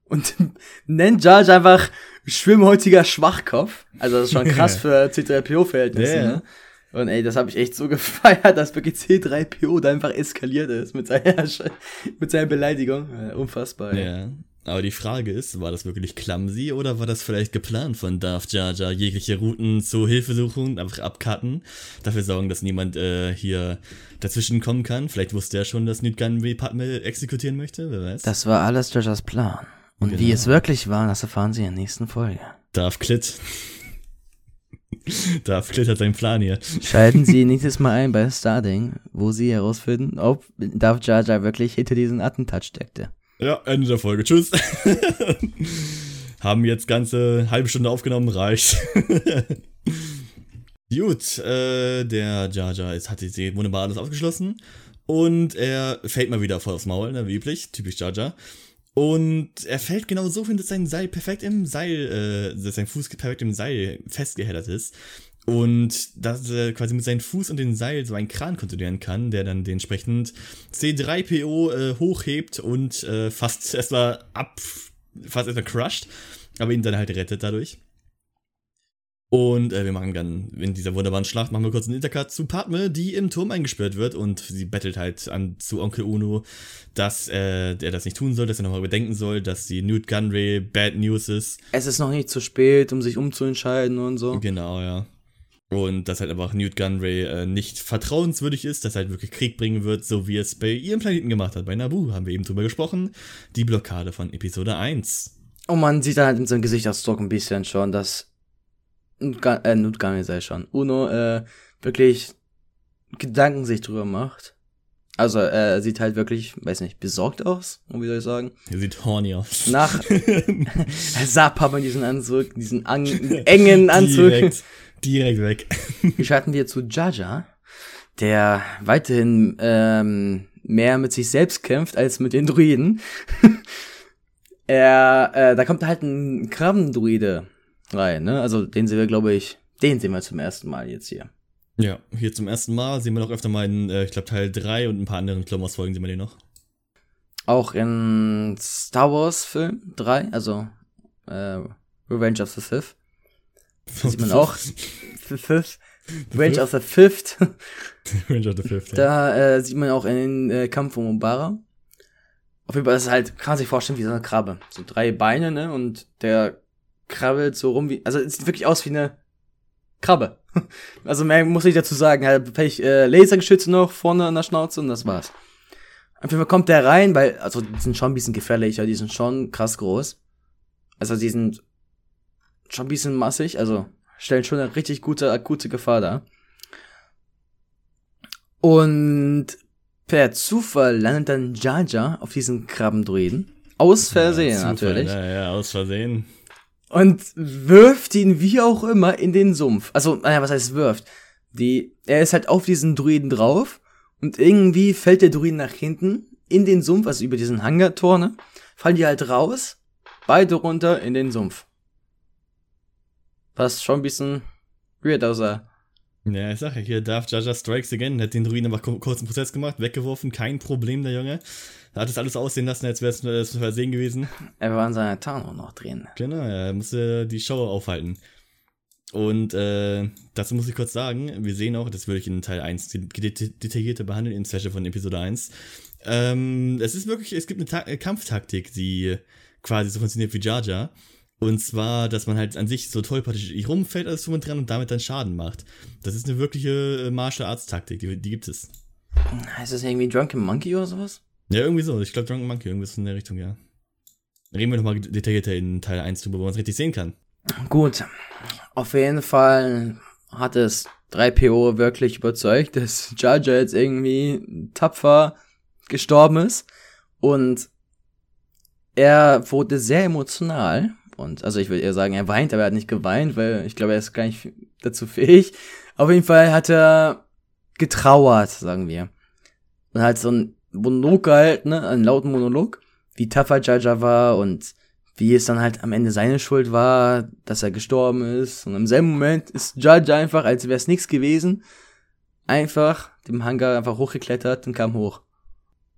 B: und nennt Jar Jar einfach schwimmhäutiger Schwachkopf. Also das ist schon krass für C3PO-Verhältnisse, ja. ne? Und ey, das habe ich echt so gefeiert, dass wirklich C3PO da einfach eskaliert ist mit seiner, mit seiner Beleidigung. unfassbar.
A: Ey. Ja. Aber die Frage ist, war das wirklich clumsy oder war das vielleicht geplant von Darth Jar Jar, jegliche Routen zur Hilfesuchung einfach abcutten, dafür sorgen, dass niemand äh, hier dazwischen kommen kann? Vielleicht wusste er schon, dass Newt Gunray Padme exekutieren möchte, wer weiß.
B: Das war alles Jar Jars Plan. Und genau. wie es wirklich war, das erfahren Sie in der nächsten Folge.
A: Darth Klit. Da flittert sein Plan hier.
B: Schalten Sie nächstes Mal ein bei Starding, wo Sie herausfinden, ob Darth Jar Jar wirklich hinter diesen Attentat steckte.
A: Ja, Ende der Folge. Tschüss. Haben jetzt ganze halbe Stunde aufgenommen, reicht. Gut, äh, der Jar Jar ist, hat die wunderbar alles aufgeschlossen. Und er fällt mal wieder voll aufs Maul, ne, wie üblich. Typisch Jar Jar. Und er fällt genau so hin, dass sein Seil perfekt im Seil, äh, dass sein Fuß perfekt im Seil festgeheddert ist. Und dass er quasi mit seinem Fuß und dem Seil so einen Kran kontrollieren kann, der dann dementsprechend C3PO äh, hochhebt und äh, fast erstmal ab, fast erstmal crushed, aber ihn dann halt rettet dadurch. Und äh, wir machen dann in dieser wunderbaren Schlacht, machen wir kurz einen Intercut zu Padme, die im Turm eingesperrt wird und sie bettelt halt an zu Onkel Uno, dass äh, er das nicht tun soll, dass er nochmal überdenken soll, dass die Newt Gunray Bad News ist.
B: Es ist noch nicht zu spät, um sich umzuentscheiden und so.
A: Genau, ja. Und dass halt einfach Newt Gunray äh, nicht vertrauenswürdig ist, dass er halt wirklich Krieg bringen wird, so wie es bei ihrem Planeten gemacht hat. Bei Naboo haben wir eben drüber gesprochen. Die Blockade von Episode 1.
B: Und man sieht dann halt in seinem Gesichtsausdruck ein bisschen schon, dass äh, sei schon, Uno äh, wirklich Gedanken sich drüber macht. Also er sieht halt wirklich, weiß nicht, besorgt aus, wie soll ich sagen?
A: Er sieht horny aus.
B: Nach er sah Papa in diesen Anzug, diesen an, engen Anzug.
A: Direkt, direkt weg.
B: Schalten wir zu Jaja, der weiterhin ähm, mehr mit sich selbst kämpft als mit den Druiden. er, äh, da kommt halt ein Krabbendruide rein, ne? Also den sehen wir, glaube ich, den sehen wir zum ersten Mal jetzt hier.
A: Ja, hier zum ersten Mal sehen wir noch öfter mal in, äh, ich glaube, Teil 3 und ein paar anderen Clone Folgen sehen wir den noch.
B: Auch in Star Wars Film 3, also äh, Revenge of the Sith. sieht man auch. Fifth. Revenge of the Fifth.
A: Revenge of the Fifth.
B: Da äh, sieht man auch in den äh, Kampf um Umbara. Auf jeden Fall ist es halt, kann man sich vorstellen, wie so eine Krabbe. So drei Beine, ne? Und der krabbelt so rum wie. Also es sieht wirklich aus wie eine Krabbe. Also mehr muss ich dazu sagen. Halt vielleicht äh, Lasergeschütze noch vorne an der Schnauze und das war's. Auf jeden Fall kommt der rein, weil, also die sind schon ein bisschen gefährlicher, die sind schon krass groß. Also die sind schon ein bisschen massig, also stellen schon eine richtig gute, akute Gefahr dar. Und per Zufall landet dann Jaja auf diesen Krabbendruiden. Aus Versehen
A: ja,
B: natürlich.
A: Ja, ja, aus Versehen
B: und wirft ihn wie auch immer in den Sumpf. Also, naja, was heißt wirft? Die, er ist halt auf diesen Druiden drauf und irgendwie fällt der Druiden nach hinten in den Sumpf, also über diesen Hangartor, ne? Fallen die halt raus, beide runter in den Sumpf. Was schon ein bisschen weird aussah.
A: Ja, ich sag ja, hier darf Jaja Strikes Again, hat den Druiden aber kurzen Prozess gemacht, weggeworfen, kein Problem, der Junge. Hat es alles aussehen lassen, als wäre es ein Versehen gewesen.
B: Er war in seiner Tarnung noch drin.
A: Genau, er musste die Show aufhalten. Und äh, dazu muss ich kurz sagen, wir sehen auch, das würde ich in Teil 1 detaillierter behandeln, im Special von Episode 1. Ähm, es ist wirklich, es gibt eine Ta Kampftaktik, die quasi so funktioniert wie Jaja. Und zwar, dass man halt an sich so tollpatschig rumfällt alles drum und dran und damit dann Schaden macht. Das ist eine wirkliche äh, Martial Arts Taktik, die, die gibt es.
B: Heißt das irgendwie Drunken Monkey oder sowas?
A: Ja, irgendwie so. Ich glaube Drunken Monkey, irgendwas in der Richtung, ja. Reden wir nochmal detaillierter in Teil 1 drüber, wo man es richtig sehen kann.
B: Gut. Auf jeden Fall hat es 3PO wirklich überzeugt, dass Jar Jar jetzt irgendwie tapfer gestorben ist. Und er wurde sehr emotional. Und also ich würde eher sagen, er weint, aber er hat nicht geweint, weil ich glaube, er ist gar nicht dazu fähig. Auf jeden Fall hat er getrauert, sagen wir. Und halt so ein Monolog gehalten, ne, einen lauten Monolog, wie tapfer Jaja war und wie es dann halt am Ende seine Schuld war, dass er gestorben ist. Und im selben Moment ist Jaja einfach, als wäre es nichts gewesen, einfach dem Hangar einfach hochgeklettert und kam hoch.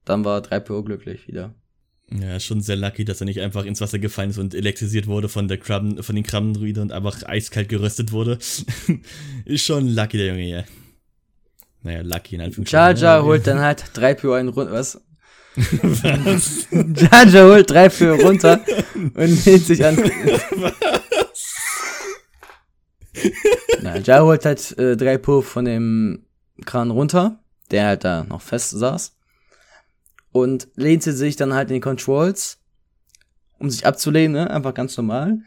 B: Dann war 3PO glücklich wieder.
A: Ja, schon sehr lucky, dass er nicht einfach ins Wasser gefallen ist und elektrisiert wurde von der Krabben, von den Krabbendruiden und einfach eiskalt geröstet wurde. ist schon lucky, der Junge hier. Naja, Lucky in
B: Anführungsstrichen. Jar Jar holt dann halt drei für einen runter. Was? was? Jar holt drei für runter und hält sich an. Was? Na, Jar holt halt äh, drei Puff von dem Kran runter, der halt da noch fest saß. Und lehnt sie sich dann halt in die Controls, um sich abzulehnen, ne? einfach ganz normal.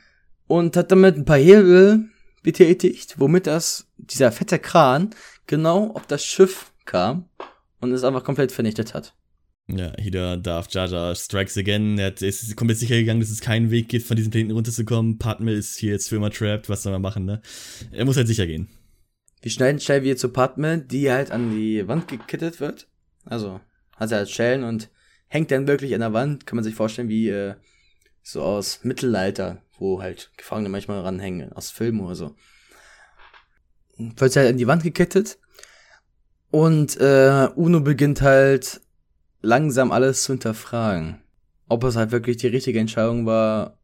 B: Und hat damit ein paar Hebel betätigt, womit das, dieser fette Kran genau ob das Schiff kam und es einfach komplett vernichtet hat.
A: Ja, hier darf Jaja strikes again. Er ist komplett sicher gegangen, dass es keinen Weg gibt, von diesem Planeten runterzukommen. Padme ist hier jetzt für immer trapped. Was soll man machen, ne? Er muss halt sicher gehen.
B: Wir schneiden schnell wieder zu Padme, die halt an die Wand gekittet wird. Also, hat sie halt Schellen und hängt dann wirklich an der Wand. Kann man sich vorstellen, wie äh, so aus Mittelalter, wo halt Gefangene manchmal ranhängen, aus Filmen oder so wird sie halt an die Wand gekettet. Und äh, Uno beginnt halt langsam alles zu hinterfragen. Ob es halt wirklich die richtige Entscheidung war,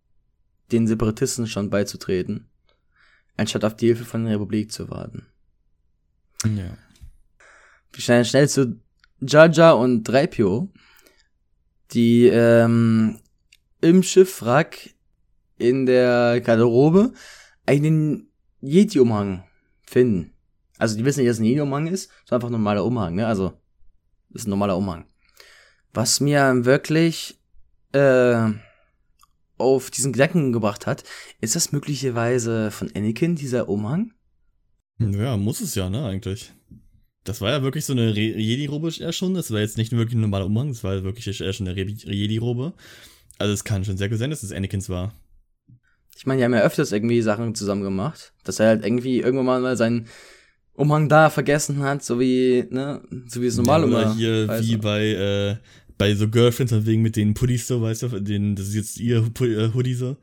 B: den Separatisten schon beizutreten, anstatt auf die Hilfe von der Republik zu warten.
A: Ja.
B: Wir schneiden schnell zu Jaja und Dreipio, die ähm, im Schiffwrack in der Garderobe einen Yeti-Umhang finden. Also die wissen nicht, dass es ein Yin-Umhang ist, sondern einfach ein normaler Umhang, ne? Also, das ist ein normaler Umhang. Was mir wirklich äh, auf diesen Gedanken gebracht hat, ist das möglicherweise von Anakin, dieser Umhang?
A: Ja, muss es ja, ne, eigentlich. Das war ja wirklich so eine Jedi-Robe eher schon. Das war jetzt nicht wirklich ein normaler Umhang, das war wirklich eher schon eine Jedi-Robe. Also es kann schon sehr gut sein, dass es Anakins war.
B: Ich meine, die haben ja öfters irgendwie Sachen zusammen gemacht. Dass er halt irgendwie irgendwann mal seinen Umhang da vergessen hat, so wie, ne, so wie es normal
A: ja, Oder hier wie bei, äh, bei so Girlfriends, wegen mit den Pullis so, weißt du, den, das ist jetzt ihr äh, Hoodie so.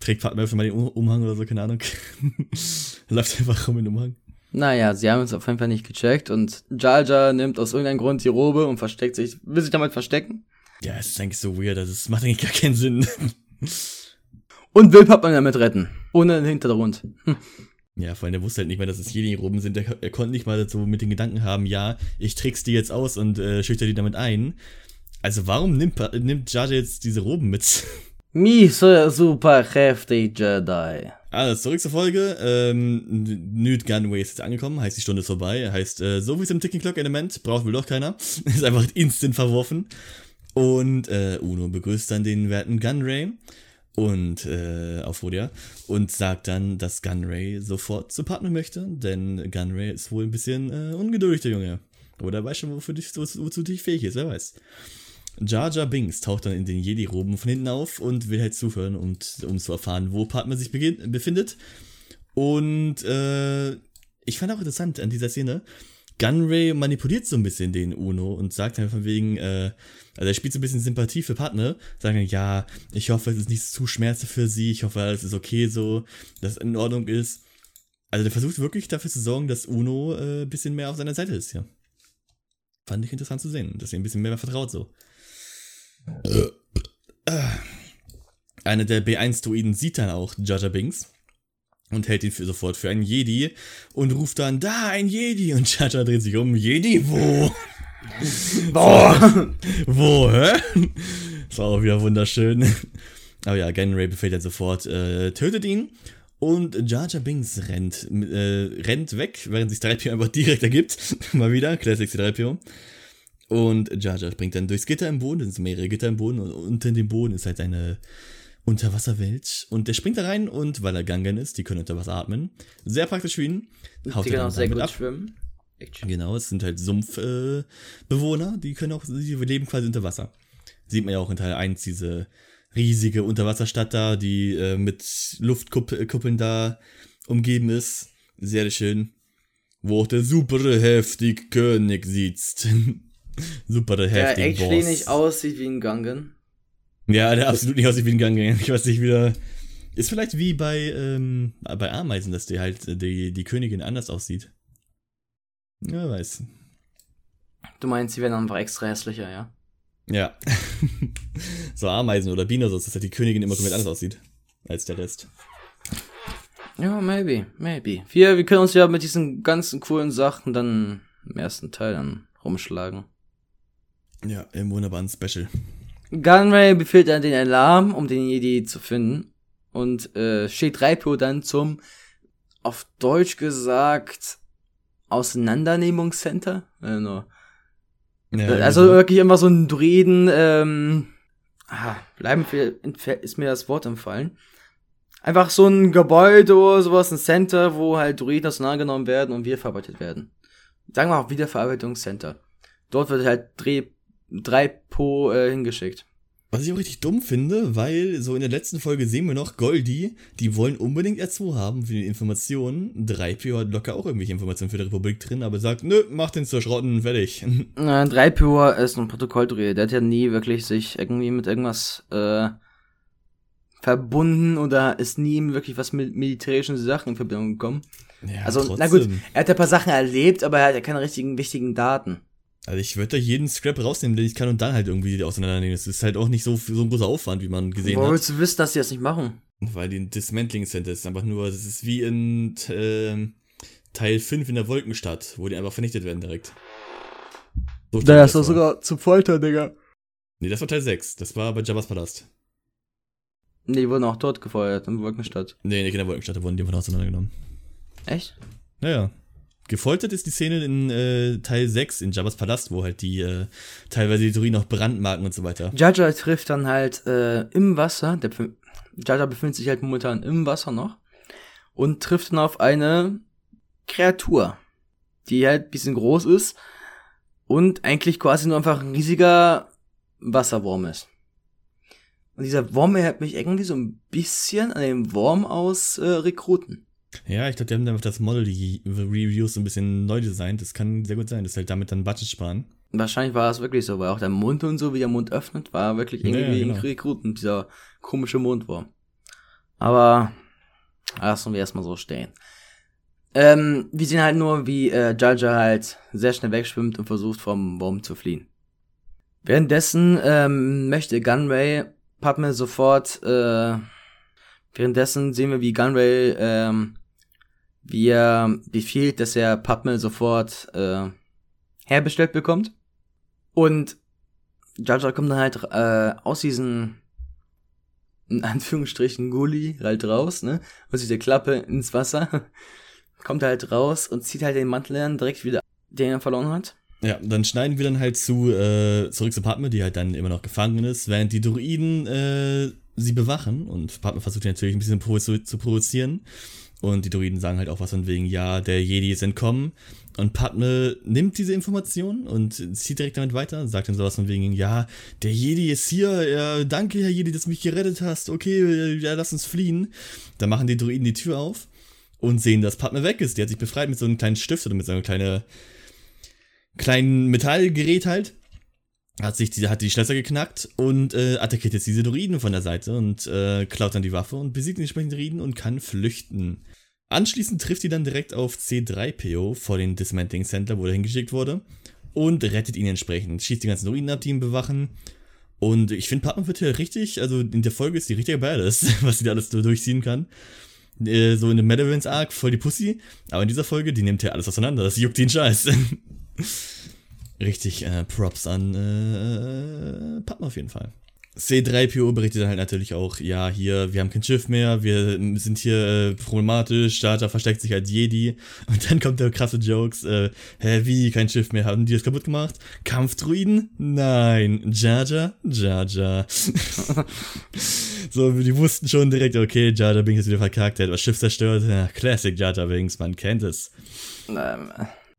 A: Trägt Fatma öfter mal den Umhang oder so, keine Ahnung. Läuft einfach rum in den Umhang.
B: Naja, sie haben uns auf jeden Fall nicht gecheckt und Jar Jar nimmt aus irgendeinem Grund die Robe und versteckt sich, will sich damit verstecken.
A: Ja, es ist eigentlich so weird, also es macht eigentlich gar keinen Sinn.
B: und will Pappmann damit retten. Ohne einen Hintergrund. Hm.
A: Ja, vor allem, der wusste halt nicht mehr, dass es Jedi-Roben sind. Er, er, konnte nicht mal so mit den Gedanken haben, ja, ich trick's die jetzt aus und äh, schüchter die damit ein. Also warum nimmt, nimmt Jar Jar jetzt diese Roben mit?
B: Miese super heftig Jedi.
A: Also, zurück zur Folge. Ähm, Newt Gunway ist jetzt angekommen, heißt die Stunde ist vorbei. Heißt, äh, so wie es im Ticking Clock Element, braucht wohl doch keiner. ist einfach instant verworfen. Und äh, Uno begrüßt dann den werten Gunray und äh, auf Rodia und sagt dann, dass Gunray sofort zu Partner möchte, denn Gunray ist wohl ein bisschen äh, ungeduldig, der Junge. Oder weiß schon, wofür dich, wozu dich fähig ist, wer weiß. Jar Jar Binks taucht dann in den Jedi-Roben von hinten auf und will halt zuhören, und, um zu erfahren, wo Padme sich befindet. Und äh, ich fand auch interessant an dieser Szene, Gunray manipuliert so ein bisschen den Uno und sagt dann von wegen, äh, also er spielt so ein bisschen Sympathie für Partner, sagen dann, ja, ich hoffe, es ist nicht zu schmerzhaft für sie, ich hoffe, alles ist okay so, dass es in Ordnung ist. Also der versucht wirklich dafür zu sorgen, dass Uno äh, ein bisschen mehr auf seiner Seite ist, ja. Fand ich interessant zu sehen, dass er ein bisschen mehr vertraut so. Einer der B1-Druiden sieht dann auch Jaja Binks und hält ihn für sofort für einen Jedi und ruft dann, da, ein Jedi! Und Jaja dreht sich um, Jedi, wo? Boah! wo, hä? Das war auch wieder wunderschön. Aber ja, Genray befehlt dann sofort, äh, tötet ihn. Und Jar Jar Binks rennt, äh, rennt weg, während sich 3PO einfach direkt ergibt. Mal wieder, Classic C3PO. Und Jar Jar springt dann durchs Gitter im Boden, es sind mehrere Gitter im Boden und unter dem Boden ist halt eine Unterwasserwelt. Und der springt da rein und weil er Gangan ist, die können unter Wasser atmen. Sehr praktisch für ihn.
B: Haut die können auch sehr gut ab. schwimmen.
A: Genau, es sind halt Sumpfbewohner, äh, die können auch, die leben quasi unter Wasser. Sieht man ja auch in Teil 1 diese riesige Unterwasserstadt da, die äh, mit Luftkuppeln da umgeben ist. Sehr schön. Wo auch der super heftig König sitzt. Super der heftige
B: Der actually Boss. nicht aussieht wie ein Gangen.
A: Ja, der absolut nicht aussieht wie ein Gangen. Ich weiß nicht, wieder. Ist vielleicht wie bei, ähm, bei Ameisen, dass die halt die, die Königin anders aussieht. Ja, weiß.
B: Du meinst, sie werden einfach extra hässlicher, ja?
A: Ja. so Ameisen oder Bienen, so, dass halt die Königin immer komplett anders aussieht als der Rest.
B: Ja, maybe, maybe. Wir, wir können uns ja mit diesen ganzen coolen Sachen dann im ersten Teil dann rumschlagen.
A: Ja, im wunderbaren Special.
B: Gunray befiehlt dann den Alarm, um den Jedi zu finden. Und äh, steht 3PO dann zum, auf Deutsch gesagt, Auseinandernehmungscenter. Genau. Ja, also genau. wirklich immer so ein Druiden, ähm, ah, bleiben ist mir das Wort entfallen. Einfach so ein Gebäude oder sowas, ein Center, wo halt Druiden auseinandergenommen werden und wir verarbeitet werden. Sagen wir auch Wiederverarbeitungscenter. Dort wird halt Dreh drei Po äh, hingeschickt.
A: Was ich auch richtig dumm finde, weil so in der letzten Folge sehen wir noch Goldie, die wollen unbedingt R2 haben für die Informationen. 3PO hat locker auch irgendwelche Informationen für die Republik drin, aber sagt, nö, mach den zur Schrotten, fertig.
B: Nein, 3PO ist ein Protokolldreher, der hat ja nie wirklich sich irgendwie mit irgendwas äh, verbunden oder ist nie wirklich was mit militärischen Sachen in Verbindung gekommen. Ja, also, trotzdem. na gut, er hat ein paar Sachen erlebt, aber er hat ja keine richtigen wichtigen Daten.
A: Also ich würde da jeden Scrap rausnehmen, den ich kann und dann halt irgendwie auseinandernehmen. Das ist halt auch nicht so, so ein großer Aufwand, wie man gesehen Wo hat. Wo
B: willst du wissen, dass sie das nicht machen?
A: Weil die Dismantling Center ist einfach nur, das ist wie in äh, Teil 5 in der Wolkenstadt, wo die einfach vernichtet werden direkt.
B: So da ist doch sogar zum Folter, Digga.
A: Nee, das war Teil 6. Das war bei Jabba's Palast.
B: Nee, die wurden auch dort gefeuert, in Wolkenstadt.
A: Nee, nicht in der Wolkenstadt, da wurden die einfach auseinandergenommen.
B: Echt?
A: Naja. Gefoltert ist die Szene in äh, Teil 6 in Jabba's Palast, wo halt die äh, teilweise die Druiden noch brandmarken und so weiter.
B: Jaja trifft dann halt äh, im Wasser, der Jaja befindet sich halt momentan im Wasser noch und trifft dann auf eine Kreatur, die halt ein bisschen groß ist und eigentlich quasi nur einfach ein riesiger Wasserwurm ist. Und dieser Wurm erinnert mich irgendwie so ein bisschen an den Wurm aus äh, Rekruten.
A: Ja, ich glaube, die haben einfach das Model, die Reviews so ein bisschen neu designt. Das kann sehr gut sein, dass halt damit dann Budget sparen.
B: Wahrscheinlich war es wirklich so, weil auch der Mund und so, wie der Mund öffnet, war wirklich irgendwie ja, genau. ein Rekruten, dieser komische Mundwurm. Aber lassen wir erstmal so stehen. Ähm, wir sehen halt nur, wie äh, Jaja halt sehr schnell wegschwimmt und versucht vom Wurm zu fliehen. Währenddessen ähm, möchte Gunray Padme sofort, äh, währenddessen sehen wir, wie Gunray ähm, wie er befiehlt, dass er Padme sofort äh, herbestellt bekommt. Und Jaja kommt dann halt äh, aus diesen in Anführungsstrichen Gully halt raus, ne? Aus dieser Klappe ins Wasser. kommt halt raus und zieht halt den Mantel an, direkt wieder, den er verloren hat.
A: Ja, dann schneiden wir dann halt zu, äh, zurück zu Padme, die halt dann immer noch gefangen ist, während die Druiden äh, sie bewachen und Padme versucht natürlich ein bisschen zu, zu provozieren. Und die Druiden sagen halt auch was von wegen, ja, der Jedi ist entkommen. Und Padme nimmt diese Information und zieht direkt damit weiter, sagt dann sowas von wegen, ja, der Jedi ist hier, ja, danke, Herr Jedi, dass du mich gerettet hast, okay, ja, lass uns fliehen. Dann machen die Druiden die Tür auf und sehen, dass Padme weg ist. Die hat sich befreit mit so einem kleinen Stift oder mit so einem kleinen, kleinen Metallgerät halt. Hat sich die, hat die Schlösser geknackt und äh, attackiert jetzt diese Druiden von der Seite und äh, klaut dann die Waffe und besiegt den entsprechenden Druiden und kann flüchten. Anschließend trifft sie dann direkt auf C3PO vor den Dismantling Center, wo er hingeschickt wurde und rettet ihn entsprechend. Schießt die ganzen Druiden ab, die ihn bewachen. Und ich finde, Padme wird hier richtig, also in der Folge ist die richtige Badass, was sie da alles durchziehen kann. Äh, so in dem Madavins Arc voll die Pussy, aber in dieser Folge, die nimmt ja alles auseinander, das juckt den Scheiß. Richtig äh, Props an äh, Padme auf jeden Fall. C3PO berichtet dann halt natürlich auch, ja, hier, wir haben kein Schiff mehr, wir sind hier äh, problematisch, Starter versteckt sich als Jedi. Und dann kommt der krasse Jokes, äh, hä, wie, kein Schiff mehr, haben die das kaputt gemacht? Kampfdruiden? Nein. Jaja? Jaja. so, die wussten schon direkt, okay, Jaja Binks ist wieder verkackt, der hat das Schiff zerstört. Ja, Classic Jaja Binks, man kennt es. Ähm.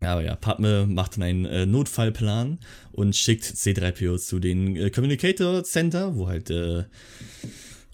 A: Aber ja, Padme macht dann einen äh, Notfallplan und schickt C3PO zu den äh, Communicator Center, wo halt, äh,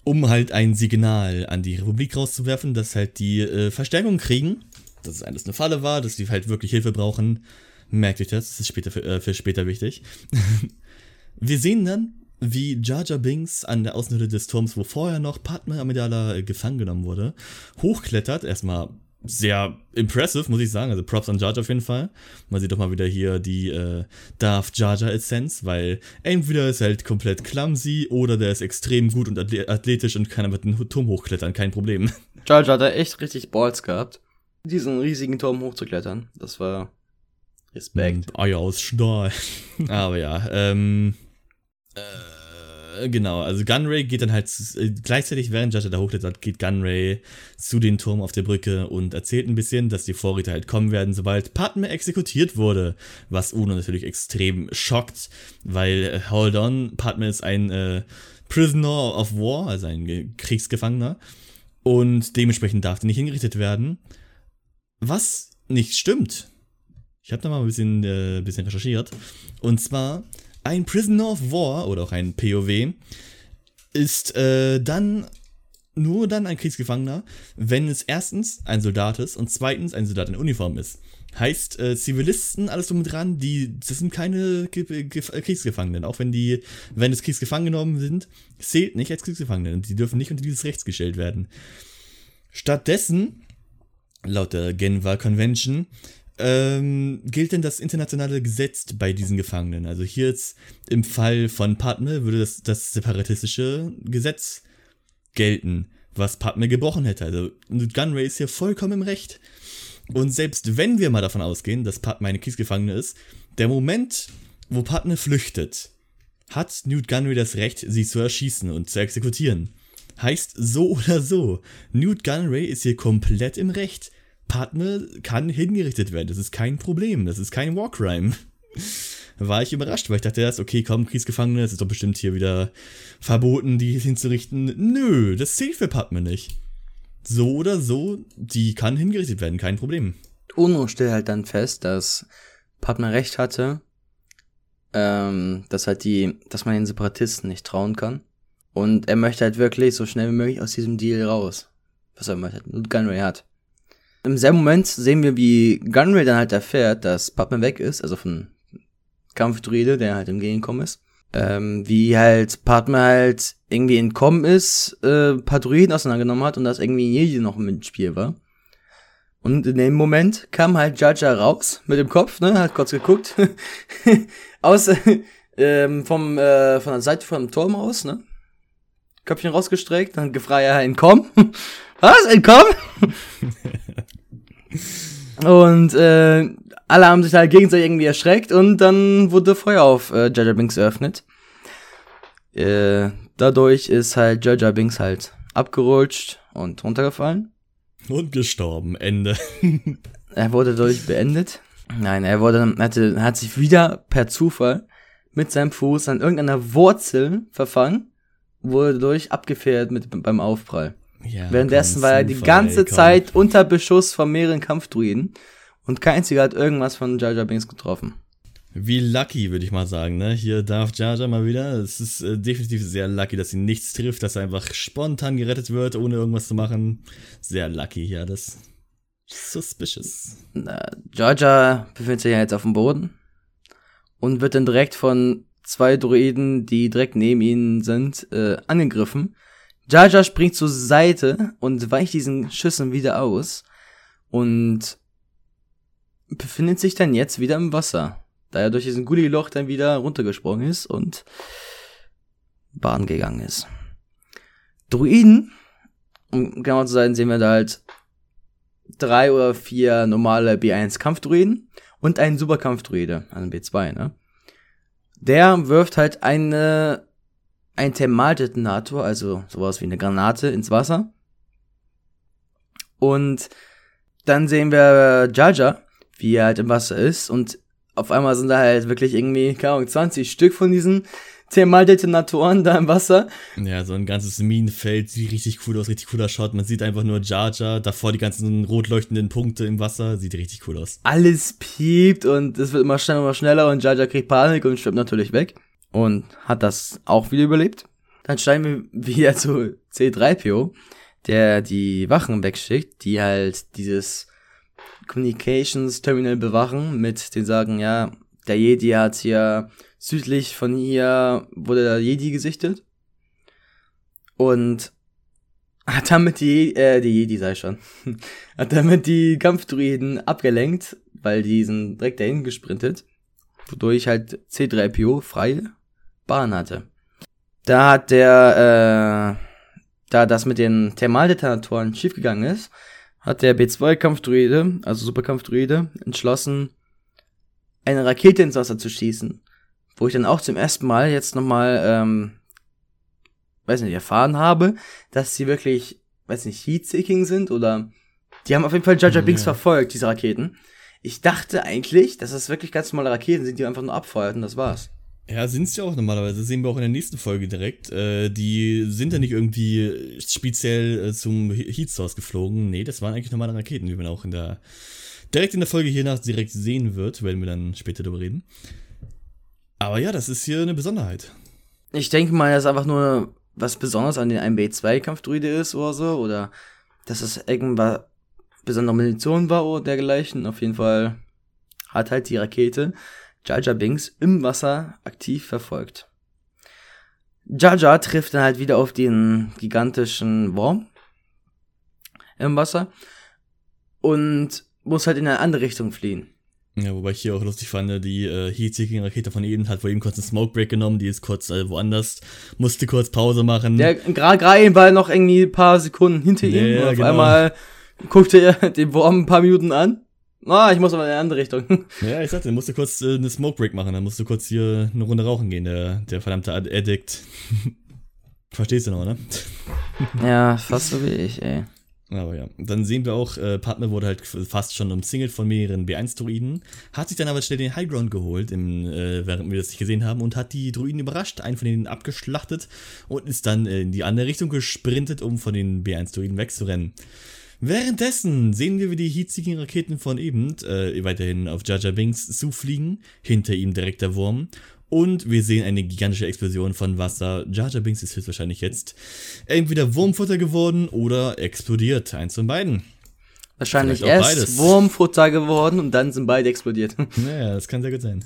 A: um halt ein Signal an die Republik rauszuwerfen, dass halt die äh, Verstärkung kriegen, dass es alles eine Falle war, dass die halt wirklich Hilfe brauchen. Merkt euch das, das ist später für, äh, für später wichtig. Wir sehen dann, wie Jar Jar Binks an der Außenhülle des Turms, wo vorher noch Padme Amidala äh, gefangen genommen wurde, hochklettert, erstmal sehr impressive, muss ich sagen. Also Props an Jar Jar auf jeden Fall. Man sieht doch mal wieder hier die äh, Darth Jar Jar Essenz, weil entweder ist er halt komplett clumsy oder der ist extrem gut und athletisch und kann mit dem Turm hochklettern, kein Problem.
B: Jar Jar hat echt richtig Balls gehabt, diesen riesigen Turm hochzuklettern. Das war Respekt.
A: Eier aus Stahl. Aber ja, ähm, äh, äh, genau, also Gunray geht dann halt äh, gleichzeitig, während Jaja da hochklettert, geht Gunray zu den Turm auf der Brücke und erzählt ein bisschen, dass die Vorräte halt kommen werden, sobald Padme exekutiert wurde. Was Uno natürlich extrem schockt, weil, äh, hold on, Padme ist ein äh, Prisoner of War, also ein Kriegsgefangener. Und dementsprechend darf die nicht hingerichtet werden. Was nicht stimmt. Ich habe da mal ein bisschen, äh, bisschen recherchiert. Und zwar ein Prisoner of War oder auch ein POW ist äh, dann nur dann ein Kriegsgefangener, wenn es erstens ein Soldat ist und zweitens ein Soldat in Uniform ist. Heißt, äh, Zivilisten, alles drum und dran, die, das sind keine Ge Ge Kriegsgefangenen. Auch wenn die, wenn es Kriegsgefangen genommen sind, zählt nicht als Kriegsgefangene. Die dürfen nicht unter dieses Rechts gestellt werden. Stattdessen, laut der Geneva Convention, ähm, gilt denn das internationale Gesetz bei diesen Gefangenen? Also hier jetzt im Fall von Padme würde das, das separatistische Gesetz gelten, was Padme gebrochen hätte. Also Gunray ist hier vollkommen im Recht. Und selbst wenn wir mal davon ausgehen, dass Padme eine Kriegsgefangene ist, der Moment, wo Padme flüchtet, hat Newt Gunray das Recht, sie zu erschießen und zu exekutieren. Heißt so oder so, Newt Gunray ist hier komplett im Recht Padme kann hingerichtet werden. Das ist kein Problem. Das ist kein Warcrime. War ich überrascht, weil ich dachte erst, okay, komm, Kriegsgefangene, es ist doch bestimmt hier wieder verboten, die hinzurichten. Nö, das zählt für Padme nicht. So oder so, die kann hingerichtet werden, kein Problem.
B: UNO stellt halt dann fest, dass Padme recht hatte, ähm, dass halt die, dass man den Separatisten nicht trauen kann. Und er möchte halt wirklich so schnell wie möglich aus diesem Deal raus. Was er möchte, und Gunray hat. Im selben Moment sehen wir, wie Gunray dann halt erfährt, dass Padme weg ist, also von Kampfdruide, der halt entgegengekommen ist. Ähm, wie halt Padme halt irgendwie entkommen ist, äh, paar Druiden auseinandergenommen hat und dass irgendwie Jedi noch im Spiel war. Und in dem Moment kam halt Jaja raus mit dem Kopf, ne, hat kurz geguckt, aus, ähm, vom, äh, von der Seite vom Turm aus, ne, Köpfchen rausgestreckt, dann gefragt, ja, entkommen? Was, entkommen? und, äh, alle haben sich halt gegenseitig irgendwie erschreckt und dann wurde Feuer auf äh, Jaja Binks eröffnet. Äh, dadurch ist halt Jaja Binks halt abgerutscht und runtergefallen.
A: Und gestorben. Ende.
B: er wurde dadurch beendet. Nein, er wurde, hatte, hat sich wieder per Zufall mit seinem Fuß an irgendeiner Wurzel verfangen, wurde dadurch abgefährt mit, beim Aufprall. Ja, Währenddessen war er die ganze Zeit unter Beschuss von mehreren Kampfdruiden und kein einziger hat irgendwas von Jar Jar Binks getroffen.
A: Wie lucky, würde ich mal sagen, ne? Hier darf Jar Jar mal wieder. Es ist äh, definitiv sehr lucky, dass ihn nichts trifft, dass er einfach spontan gerettet wird, ohne irgendwas zu machen. Sehr lucky hier, das. Suspicious.
B: Na, Jar Jar befindet sich ja jetzt auf dem Boden und wird dann direkt von zwei Droiden, die direkt neben ihnen sind, äh, angegriffen. Jar springt zur Seite und weicht diesen Schüssen wieder aus und befindet sich dann jetzt wieder im Wasser da er durch diesen Gully-Loch dann wieder runtergesprungen ist und Bahn gegangen ist. Druiden, um genau zu sein, sehen wir da halt drei oder vier normale B1 Kampfdruiden und einen Superkampfdruide, also B2, ne? Der wirft halt eine, ein Thermaldetonator, also sowas wie eine Granate ins Wasser. Und dann sehen wir Jaja, wie er halt im Wasser ist und auf einmal sind da halt wirklich irgendwie, keine Ahnung, 20 Stück von diesen Thermaldetonatoren da im Wasser.
A: Ja, so ein ganzes Minenfeld, sieht richtig cool aus, richtig cooler Shot. Man sieht einfach nur Jar Jar, davor die ganzen rot leuchtenden Punkte im Wasser, sieht richtig cool aus.
B: Alles piept und es wird immer schneller, immer schneller und Jar Jar kriegt Panik und schwimmt natürlich weg. Und hat das auch wieder überlebt. Dann steigen wir wieder zu C3PO, der die Wachen wegschickt, die halt dieses Communications Terminal bewachen mit den sagen, ja, der Jedi hat hier südlich von hier wurde der Jedi gesichtet und hat damit die, äh, die Jedi sei schon, hat damit die Kampfdruiden abgelenkt, weil die sind direkt dahin gesprintet, wodurch halt C3PO freie Bahn hatte. Da hat der, äh, da das mit den Thermaldetonatoren schiefgegangen ist, hat der B2-Kampfdruide, also Superkampfdruide, entschlossen, eine Rakete ins Wasser zu schießen. Wo ich dann auch zum ersten Mal jetzt nochmal, ähm, weiß nicht, erfahren habe, dass sie wirklich, weiß nicht, Heat-Seeking sind oder die haben auf jeden Fall Jar Jar Binks ja. verfolgt, diese Raketen. Ich dachte eigentlich, dass das wirklich ganz normale Raketen sind, die einfach nur abfeuert und das war's.
A: Ja, sind es ja auch normalerweise. Sehen wir auch in der nächsten Folge direkt. Äh, die sind ja nicht irgendwie speziell äh, zum Heat Source geflogen. Nee, das waren eigentlich normale Raketen, wie man auch in der direkt in der Folge hiernach direkt sehen wird, werden wir dann später darüber reden. Aber ja, das ist hier eine Besonderheit.
B: Ich denke mal, dass einfach nur was Besonderes an den 1B2-Kampfdruide ist oder so, oder dass es irgendwas besondere Munition war oder dergleichen. Auf jeden Fall hat halt die Rakete Jar Binks im Wasser aktiv verfolgt. Jar trifft dann halt wieder auf den gigantischen Wurm im Wasser und muss halt in eine andere Richtung fliehen.
A: Ja, wobei ich hier auch lustig fand, die äh, Heat-Seeking-Rakete von eben hat vor eben kurz einen Smoke-Break genommen, die ist kurz äh, woanders, musste kurz Pause machen.
B: Ja, gerade eben war noch irgendwie ein paar Sekunden hinter ihm ja, und auf genau. einmal guckte er den Wurm ein paar Minuten an Ah, ich muss aber in eine andere Richtung.
A: Ja, ich sagte, du musst kurz äh, eine Smoke Break machen, dann musst du kurz hier eine Runde rauchen gehen, der, der verdammte Addict. Verstehst du noch, ne?
B: ja, fast so wie ich, ey.
A: Aber ja, dann sehen wir auch, äh, Partner wurde halt fast schon umzingelt von mehreren B1-Druiden, hat sich dann aber schnell den Highground geholt, im, äh, während wir das nicht gesehen haben, und hat die Druiden überrascht, einen von denen abgeschlachtet und ist dann äh, in die andere Richtung gesprintet, um von den B1-Druiden wegzurennen. Währenddessen sehen wir, wie die hiesigen Raketen von eben äh, weiterhin auf Jaja Binks zufliegen, hinter ihm direkt der Wurm und wir sehen eine gigantische Explosion von Wasser. Jar Binks ist höchstwahrscheinlich jetzt entweder Wurmfutter geworden oder explodiert. Eins von beiden.
B: Wahrscheinlich erst beides. Wurmfutter geworden und dann sind beide explodiert.
A: Naja, das kann sehr gut sein.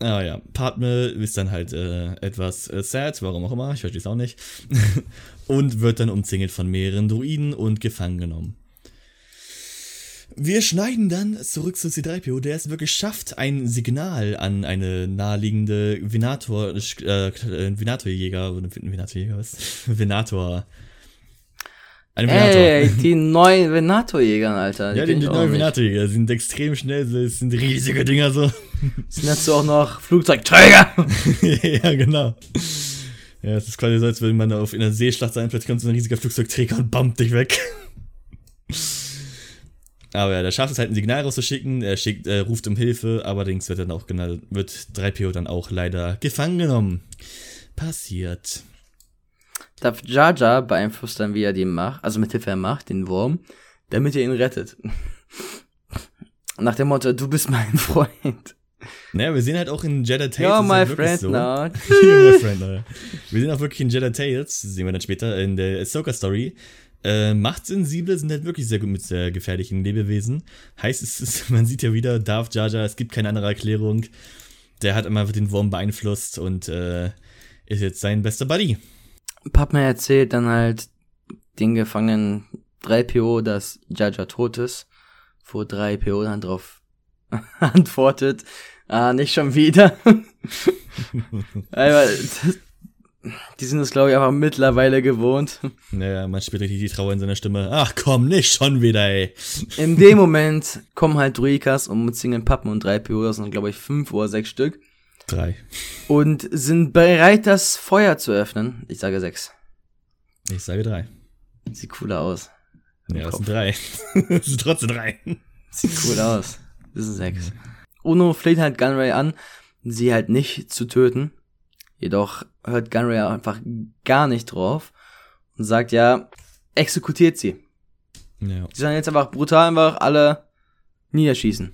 A: Ah ja, Padme ist dann halt äh, etwas äh, sad, warum auch immer, ich verstehe es auch nicht. und wird dann umzingelt von mehreren Druiden und gefangen genommen. Wir schneiden dann zurück zu C3PO, der es wirklich schafft, ein Signal an eine naheliegende Venator, äh, Venatorjäger, Venatorjäger, was? Venator.
B: Ein Venator. Ey, die neuen Venatorjäger, Alter.
A: Die ja, die, die neuen Venatorjäger sind extrem schnell, das sind riesige Dinger so.
B: Sind dazu auch noch Flugzeugträger.
A: ja, genau. Ja, es ist quasi so, als würde man auf in einer Seeschlacht sein, plötzlich kommt so ein riesiger Flugzeugträger und bammt dich weg. Aber ja, der schafft es halt ein Signal rauszuschicken, er schickt, äh, ruft um Hilfe, allerdings wird dann auch genau, wird 3PO dann auch leider gefangen genommen. Passiert.
B: Darf Jar Jar beeinflusst dann, wie er den macht, also mit Hilfe er macht, den Wurm, damit er ihn rettet. Nach dem Motto, du bist mein Freund.
A: Naja, wir sehen halt auch in Jedi Tales.
B: You're my friend so. now.
A: You're my friend now. Wir sehen auch wirklich in Jedi Tales, sehen wir dann später in der Ahsoka Story, äh, Machtsensible sind halt wirklich sehr gut mit sehr gefährlichen Lebewesen. Heißt, es ist, man sieht ja wieder, Darth Jar Jar, es gibt keine andere Erklärung. Der hat immer den Wurm beeinflusst und äh, ist jetzt sein bester Buddy.
B: Papa erzählt dann halt den Gefangenen 3PO, dass Jar tot ist. Wo 3PO dann drauf antwortet, ah, nicht schon wieder. Aber das, die sind es, glaube ich, einfach mittlerweile gewohnt.
A: Naja, man spürt richtig die Trauer in seiner Stimme. Ach komm, nicht schon wieder, ey.
B: In dem Moment kommen halt Druikas und umzingeln Pappen und drei PO, das sind, glaube ich, fünf oder sechs Stück.
A: Drei.
B: Und sind bereit, das Feuer zu öffnen. Ich sage sechs.
A: Ich sage drei.
B: Sieht cooler aus.
A: Ja, das sind drei. das sind trotzdem drei.
B: Sieht cool aus. Das sind sechs. Uno fleht halt Gunray an, sie halt nicht zu töten. Jedoch hört Gunray einfach gar nicht drauf und sagt ja, exekutiert sie. Ja. Sie sollen jetzt einfach brutal einfach alle niederschießen.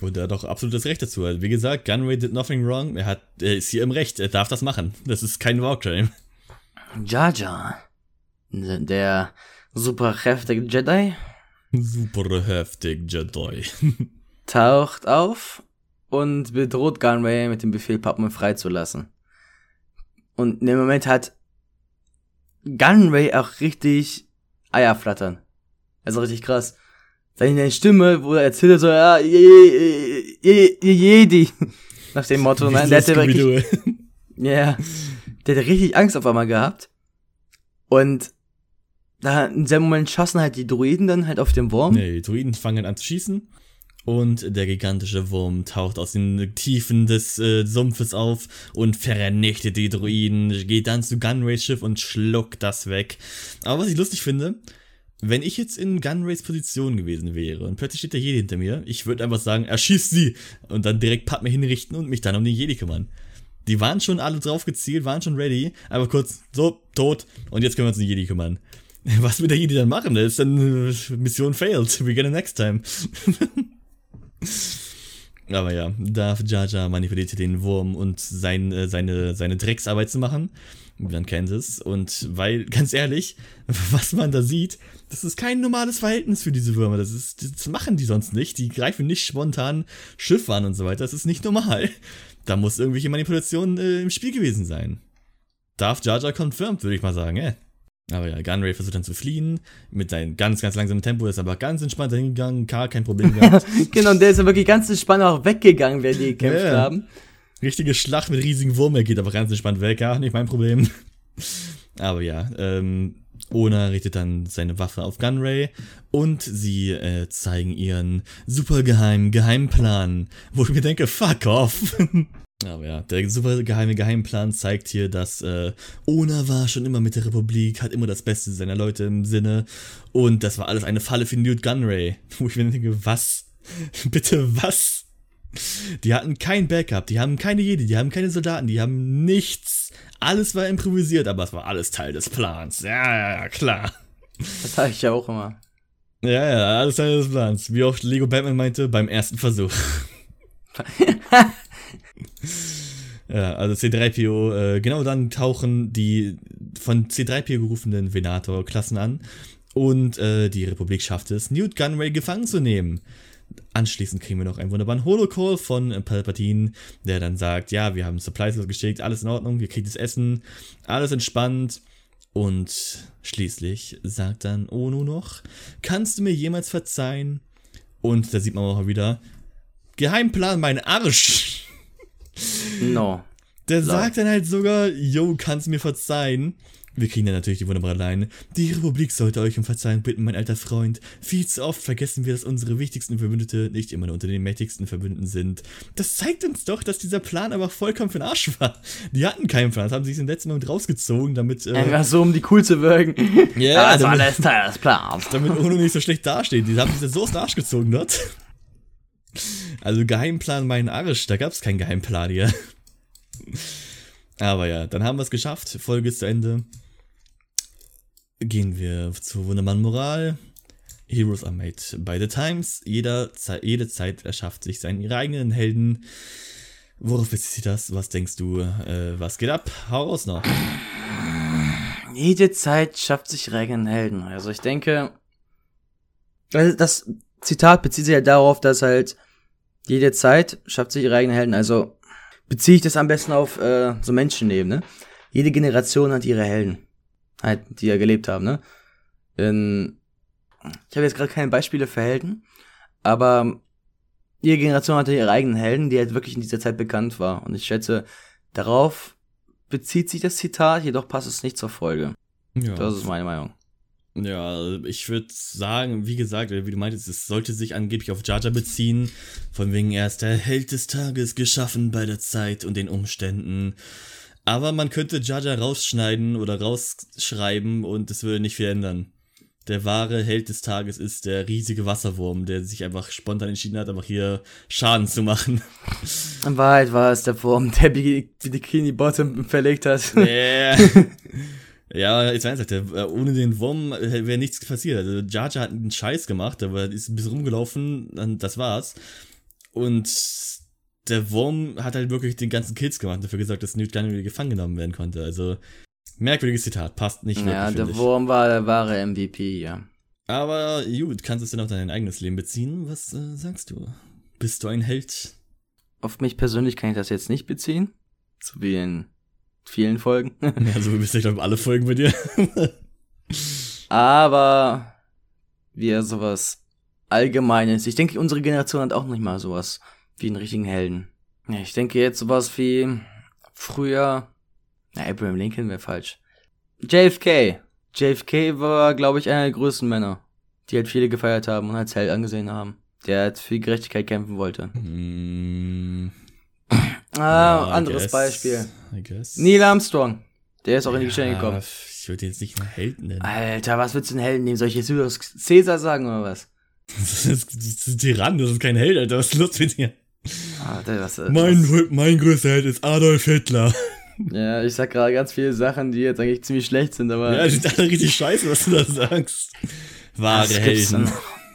A: Und er hat auch absolutes Recht dazu. Wie gesagt, Gunray did nothing wrong. Er, hat, er ist hier im Recht. Er darf das machen. Das ist kein Warcrime.
B: Jar, der super heftige Jedi.
A: Super heftig Jedi.
B: taucht auf und bedroht Gunray mit dem Befehl, Pappen freizulassen. Und in dem Moment hat Gunray auch richtig Eier flattern. Also richtig krass. Seine Stimme, wo er erzählt so, ja, Jedi. Nach dem Motto, nein, der hat wirklich, ja, der hat richtig Angst auf einmal gehabt. Und da in dem Moment schossen halt die Druiden dann halt auf den Wurm.
A: Nee, die Druiden fangen an zu schießen. Und der gigantische Wurm taucht aus den Tiefen des äh, Sumpfes auf und vernichtet die Druiden, geht dann zu Gunrays Schiff und schluckt das weg. Aber was ich lustig finde, wenn ich jetzt in Gunrays Position gewesen wäre und plötzlich steht der Jedi hinter mir, ich würde einfach sagen, erschießt sie und dann direkt Padme hinrichten und mich dann um den Jedi kümmern. Die waren schon alle drauf gezielt, waren schon ready, aber kurz, so, tot und jetzt können wir uns um den Jedi kümmern. Was wird der Jedi dann machen? Das ist dann äh, Mission failed. We get it next time. Aber ja, Darth Jar Jar manipulierte den Wurm und sein, äh, seine, seine Drecksarbeit zu machen. Man kennt es. Und weil, ganz ehrlich, was man da sieht, das ist kein normales Verhältnis für diese Würmer. Das, ist, das machen die sonst nicht. Die greifen nicht spontan Schiffe an und so weiter. Das ist nicht normal. Da muss irgendwelche Manipulation äh, im Spiel gewesen sein. Darth Jar Jar confirmed, würde ich mal sagen, äh. Aber ja, Gunray versucht dann zu fliehen, mit seinem ganz, ganz langsamen Tempo, ist aber ganz entspannt hingegangen, Karl kein Problem gehabt.
B: genau, und der ist ja wirklich ganz entspannt auch weggegangen, während die gekämpft yeah. haben.
A: Richtige Schlacht mit riesigen Wurm, er geht aber ganz entspannt weg, ja, nicht mein Problem. aber ja, ähm, Ona richtet dann seine Waffe auf Gunray und sie äh, zeigen ihren super geheimen Geheimplan, wo ich mir denke, fuck off. Aber ja, der super geheime Geheimplan zeigt hier, dass äh, Ona war schon immer mit der Republik, hat immer das Beste seiner Leute im Sinne. Und das war alles eine Falle für Newt Gunray. Wo ich mir denke, was? Bitte was? Die hatten kein Backup, die haben keine Jedi, die haben keine Soldaten, die haben nichts. Alles war improvisiert, aber es war alles Teil des Plans. Ja, ja, ja, klar.
B: Das sage ich ja auch immer.
A: Ja, ja, alles Teil des Plans. Wie oft Lego Batman meinte, beim ersten Versuch. ja, also C3PO, äh, genau dann tauchen die von C3PO gerufenen Venator-Klassen an und äh, die Republik schafft es, Newt Gunray gefangen zu nehmen. Anschließend kriegen wir noch einen wunderbaren Holocall von Palpatine, der dann sagt, ja, wir haben Supplies geschickt, alles in Ordnung, wir kriegen das Essen, alles entspannt. Und schließlich sagt dann Ono noch, kannst du mir jemals verzeihen? Und da sieht man auch wieder, Geheimplan, mein Arsch.
B: No.
A: Der sagt dann halt sogar, yo, kannst du mir verzeihen? Wir kriegen dann natürlich die wunderbare Leine. Die Republik sollte euch um Verzeihung bitten, mein alter Freund. Viel zu oft vergessen wir, dass unsere wichtigsten Verbündete nicht immer nur unter den mächtigsten Verbündeten sind. Das zeigt uns doch, dass dieser Plan aber vollkommen für den Arsch war. Die hatten keinen Plan, das haben sich im letzten Moment rausgezogen, damit.
B: Äh, Einfach so, um die cool zu wirken.
A: Ja, yeah, das war alles Teil des Plans. Damit Uno nicht so schlecht dasteht. Die haben sich so aus dem Arsch gezogen dort. Also Geheimplan mein Arsch, da gab es keinen Geheimplan hier. Aber ja, dann haben wir es geschafft. Folge ist zu Ende. Gehen wir zur Wundermann Moral. Heroes are made by the times. Jeder, jede Zeit erschafft sich seinen eigenen Helden. Worauf bezieht sich das? Was denkst du? Äh, was geht ab? Hau raus noch.
B: Jede Zeit schafft sich ihre eigenen Helden. Also ich denke, das Zitat bezieht sich ja halt darauf, dass halt jede Zeit schafft sich ihre eigenen Helden. Also beziehe ich das am besten auf äh, so Menschenleben, Jede Generation hat ihre Helden halt, die ja gelebt haben, ne? In, ich habe jetzt gerade keine Beispiele für Helden, aber jede Generation hatte ihre eigenen Helden, die halt wirklich in dieser Zeit bekannt war. Und ich schätze, darauf bezieht sich das Zitat, jedoch passt es nicht zur Folge. Ja. Das ist meine Meinung.
A: Ja, ich würde sagen, wie gesagt, wie du meintest, es sollte sich angeblich auf Jaja beziehen, von wegen er ist der Held des Tages geschaffen bei der Zeit und den Umständen. Aber man könnte Jaja rausschneiden oder rausschreiben und es würde nicht viel ändern. Der wahre Held des Tages ist der riesige Wasserwurm, der sich einfach spontan entschieden hat, einfach hier Schaden zu machen.
B: In Wahrheit war es der Wurm, der Bikini Bottom verlegt hat.
A: Yeah. Ja, jetzt weiß ich, ohne den Wurm wäre nichts passiert. Also Jaja hat einen Scheiß gemacht, aber ist ein bisschen rumgelaufen, und das war's. Und der Wurm hat halt wirklich den ganzen Kills gemacht dafür gesagt, dass Newt Gunray gefangen genommen werden konnte. Also, merkwürdiges Zitat, passt nicht
B: wirklich. Ja, der ich. Wurm war der wahre MVP, ja.
A: Aber gut, kannst du es denn auf dein eigenes Leben beziehen? Was äh, sagst du? Bist du ein Held?
B: Auf mich persönlich kann ich das jetzt nicht beziehen. So wie in vielen Folgen.
A: ja, so bist du, ich glaube, alle Folgen bei dir.
B: Aber wie er sowas Allgemeines. Ich denke, unsere Generation hat auch nicht mal sowas wie einen richtigen Helden. Ich denke jetzt sowas wie früher. Na, Abraham Lincoln wäre falsch. JFK. JFK war, glaube ich, einer der größten Männer, die halt viele gefeiert haben und als Held angesehen haben. Der halt für Gerechtigkeit kämpfen wollte. Mm. Ah, ja, anderes guess, Beispiel. Neil Armstrong. Der ist auch ja, in die Geschichte gekommen.
A: Ich würde jetzt nicht einen Helden nennen.
B: Alter, was würdest du einen Helden nehmen? Soll ich jetzt Julius Caesar sagen oder was?
A: Das ist, das ist ein Tyrann, das ist kein Held, Alter. Was ist los mit dir? Ah, das, das, mein, mein größter Held ist Adolf Hitler.
B: Ja, ich sag gerade ganz viele Sachen, die jetzt eigentlich ziemlich schlecht sind, aber.
A: Ja, die sind alle richtig scheiße, was du da sagst. Wahre was Helden.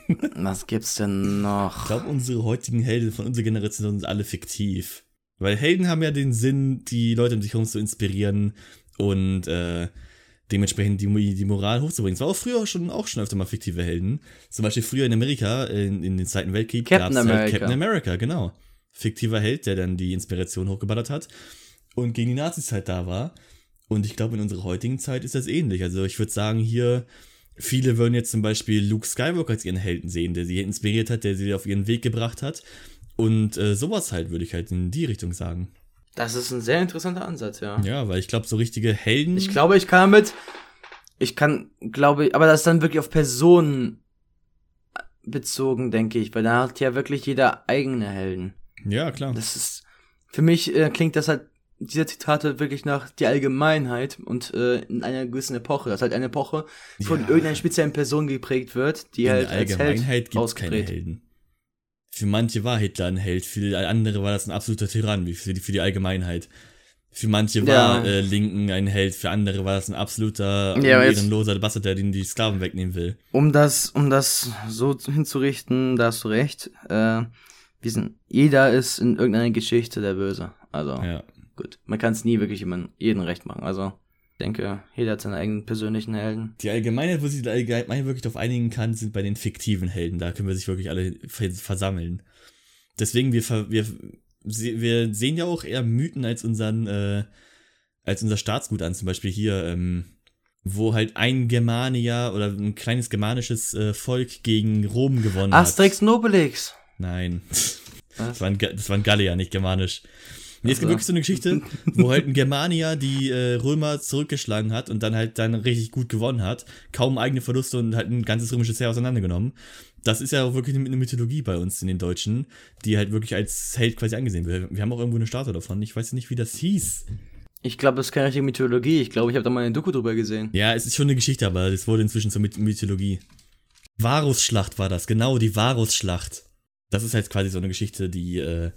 B: Gibt's was gibt's denn noch?
A: Ich glaube, unsere heutigen Helden von unserer Generation sind alle fiktiv. Weil Helden haben ja den Sinn, die Leute um sich herum zu inspirieren und äh, dementsprechend die, die Moral hochzubringen. Es war auch früher schon, auch schon öfter mal fiktive Helden. Zum Beispiel früher in Amerika, in, in den Zweiten Weltkrieg,
B: gab es halt
A: Captain America, genau. Fiktiver Held, der dann die Inspiration hochgeballert hat und gegen die Nazis halt da war. Und ich glaube, in unserer heutigen Zeit ist das ähnlich. Also ich würde sagen, hier, viele würden jetzt zum Beispiel Luke Skywalker als ihren Helden sehen, der sie inspiriert hat, der sie auf ihren Weg gebracht hat. Und äh, sowas halt würde ich halt in die Richtung sagen.
B: Das ist ein sehr interessanter Ansatz, ja.
A: Ja, weil ich glaube, so richtige Helden.
B: Ich glaube, ich kann damit. Ich kann, glaube ich, aber das ist dann wirklich auf Personen bezogen, denke ich, weil da hat ja wirklich jeder eigene Helden.
A: Ja, klar.
B: Das ist für mich äh, klingt das halt, dieser Zitate wirklich nach die Allgemeinheit und äh, in einer gewissen Epoche. Das ist halt eine Epoche, die von
A: Ja.
B: irgendeiner speziellen Person geprägt wird, die
A: In
B: halt
A: der
B: als
A: Allgemeinheit gibt es keine. Helden. Für manche war Hitler ein Held, für andere war das ein absoluter Tyrann, wie für die, für die Allgemeinheit. Für manche war
B: Ja.
A: äh, Linken ein Held, für andere war das ein absoluter,
B: Ja,
A: ehrenloser Bastard, der ihnen die Sklaven wegnehmen will.
B: Um das, um das so hinzurichten, da hast du recht. Äh, wir sind, jeder ist in irgendeiner Geschichte der Böse. Also
A: Ja.
B: gut, man kann es nie wirklich jemand, jeden recht machen. Also denke, jeder hat seine eigenen persönlichen Helden.
A: Die Allgemeinheit, wo sich die Allgemeinheit wirklich darauf einigen kann, sind bei den fiktiven Helden. Da können wir sich wirklich alle vers- versammeln. Deswegen, wir, wir, wir sehen ja auch eher Mythen als unseren, äh, als unser Staatsgut an. Zum Beispiel hier, ähm, wo halt ein Germanier oder ein kleines germanisches äh, Volk gegen Rom gewonnen
B: Asterix
A: hat.
B: Nobelix.
A: Nein. Das war ein, Ga- das war ein Gallier, nicht germanisch. Nee, es gibt
B: Ach so.
A: wirklich so eine Geschichte, wo halt ein Germanier die äh, Römer zurückgeschlagen hat und dann halt dann richtig gut gewonnen hat. Kaum eigene Verluste und halt ein ganzes römisches Heer auseinandergenommen. Das ist ja auch wirklich eine Mythologie bei uns in den Deutschen, die halt wirklich als Held quasi angesehen wird. Wir haben auch irgendwo eine Statue davon. Ich weiß nicht, wie das hieß.
B: Ich glaube, das ist keine richtige Mythologie. Ich glaube, ich habe da mal eine Doku drüber gesehen.
A: Ja, es ist schon eine Geschichte, aber das wurde inzwischen zur Myth Mythologie. Varusschlacht war das, genau, die Varusschlacht. Das ist halt quasi so eine Geschichte, die äh,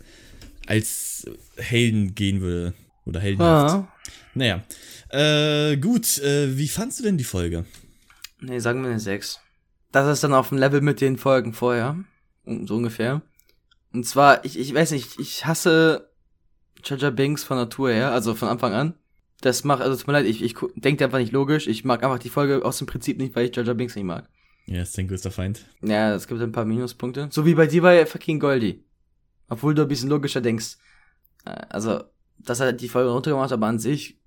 A: als Helden gehen würde. Oder heldenhaft.
B: Ah.
A: Naja. Äh, gut, äh, wie fandst du denn die Folge?
B: Nee, sagen wir eine 6. Das ist dann auf dem Level mit den Folgen vorher. So ungefähr. Und zwar, ich, ich weiß nicht, ich hasse Jaja Binks von Natur her, also von Anfang an. Das macht, also tut mir leid, ich, ich denke einfach nicht logisch. Ich mag einfach die Folge aus dem Prinzip nicht, weil ich Jaja Binks nicht mag.
A: Ja, ist dein größter Feind.
B: Ja, es gibt ein paar Minuspunkte. So wie bei dir bei fucking Goldie. Obwohl du ein bisschen logischer denkst. Äh, Also, das hat die Folge runtergemacht, aber an sich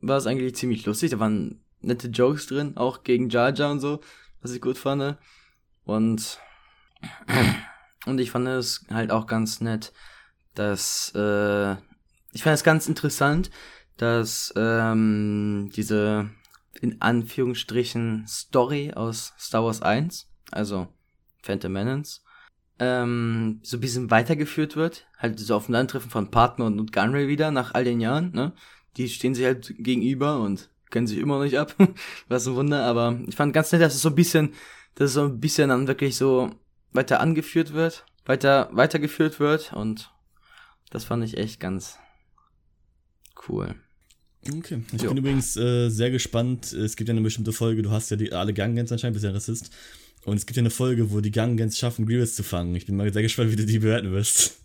B: war es eigentlich ziemlich lustig. Da waren nette Jokes drin, auch gegen Jar Jar und so, was ich gut fand. Und, und ich fand es halt auch ganz nett, dass, äh, ich fand es ganz interessant, dass ähm, diese in Anführungsstrichen Story aus Star Wars 1, also Phantom Menace, ähm, so ein bisschen weitergeführt wird. Halt so Aufeinandertreffen von Partner und, und Gunray wieder nach all den Jahren, ne? Die stehen sich halt gegenüber und können sich immer noch nicht ab. Was ein Wunder, aber ich fand ganz nett, dass es so ein bisschen, dass es so ein bisschen dann wirklich so weiter angeführt wird, weiter, weitergeführt wird und das fand ich echt ganz cool.
A: Okay. Ich
B: Jo.
A: bin übrigens äh, sehr gespannt. Es gibt ja eine bestimmte Folge, du hast ja die, alle Gangans anscheinend, bist ja Rassist. Und es gibt ja eine Folge, wo die Gangans schaffen, Grievous zu fangen. Ich bin mal sehr gespannt, wie du die bewerten wirst.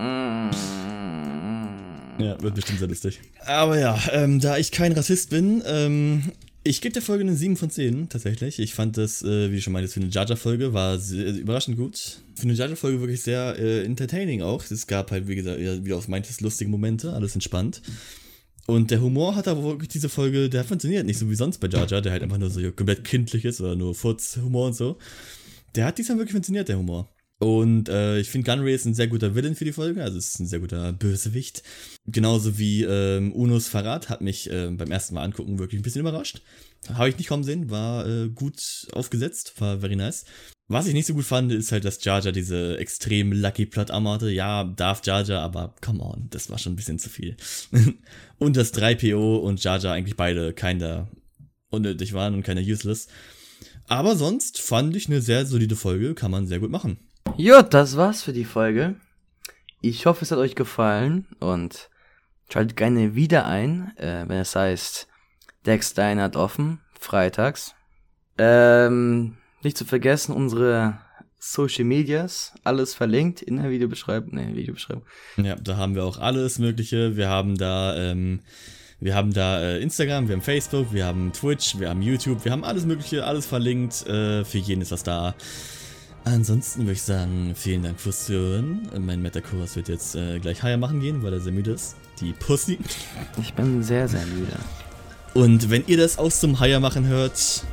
A: Ja, wird bestimmt sehr lustig. Aber ja, ähm, da ich kein Rassist bin, ähm, ich gebe der Folge eine 7 von 10, tatsächlich. Ich fand das, äh, wie du schon meintest, für eine Jaja-Folge war sehr, überraschend gut. Für eine Jaja-Folge wirklich sehr äh, entertaining auch. Es gab halt, wie gesagt, wie du auch meintest, lustige Momente, alles entspannt. Und der Humor hat aber wirklich diese Folge, der funktioniert nicht so wie sonst bei Jar Jar, der halt einfach nur so komplett kindlich ist oder nur Furz-Humor und so. Der hat diesmal wirklich funktioniert, der Humor. Und äh, ich finde Gunray ist ein sehr guter Villain für die Folge, also ist ein sehr guter Bösewicht. Genauso wie ähm, Unos Verrat hat mich äh, beim ersten Mal angucken wirklich ein bisschen überrascht. Habe ich nicht kommen sehen, war äh, gut aufgesetzt, war very nice. Was ich nicht so gut fand, ist halt, dass Jar Jar diese extrem Lucky Plot Armor hatte. Ja, darf Jar Jar, aber come on, das war schon ein bisschen zu viel. und dass 3PO und Jar Jar eigentlich beide keiner unnötig waren und keiner useless. Aber sonst fand ich eine sehr solide Folge, kann man sehr gut machen.
B: Gut, das war's für die Folge. Ich hoffe, es hat euch gefallen und schaltet gerne wieder ein, äh, wenn es heißt, Dexter hat offen, freitags. Ähm, nicht zu vergessen, unsere Social Medias, alles verlinkt in der Videobeschreibung, ne, Videobeschreibung.
A: Ja, da haben wir auch alles Mögliche. Wir haben da, ähm, wir haben da äh, Instagram, wir haben Facebook, wir haben Twitch, wir haben YouTube, wir haben alles Mögliche, alles verlinkt. Äh, für jeden ist das da. Ansonsten würde ich sagen, vielen Dank fürs Zuhören. Mein Metacourse wird jetzt äh, gleich Higher machen gehen, weil er sehr müde ist. Die Pussy.
B: Ich bin sehr, sehr müde.
A: Und wenn ihr das aus zum Higher machen hört,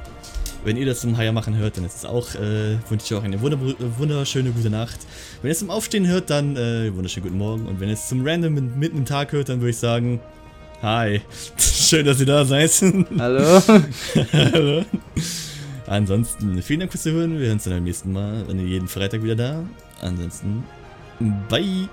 A: wenn ihr das zum Higher machen hört, dann ist es auch, äh, wünsche ich euch eine wunder wunderschöne gute Nacht. Wenn ihr es zum Aufstehen hört, dann äh, wunderschönen guten Morgen. Und wenn ihr es zum Random mit- mitten im Tag hört, dann würde ich sagen, hi. Schön, dass ihr da seid.
B: Hallo?
A: Hallo. Ansonsten, vielen Dank fürs Zuhören. Wir hören uns dann beim nächsten Mal. Dann jeden Freitag wieder da. Ansonsten, bye.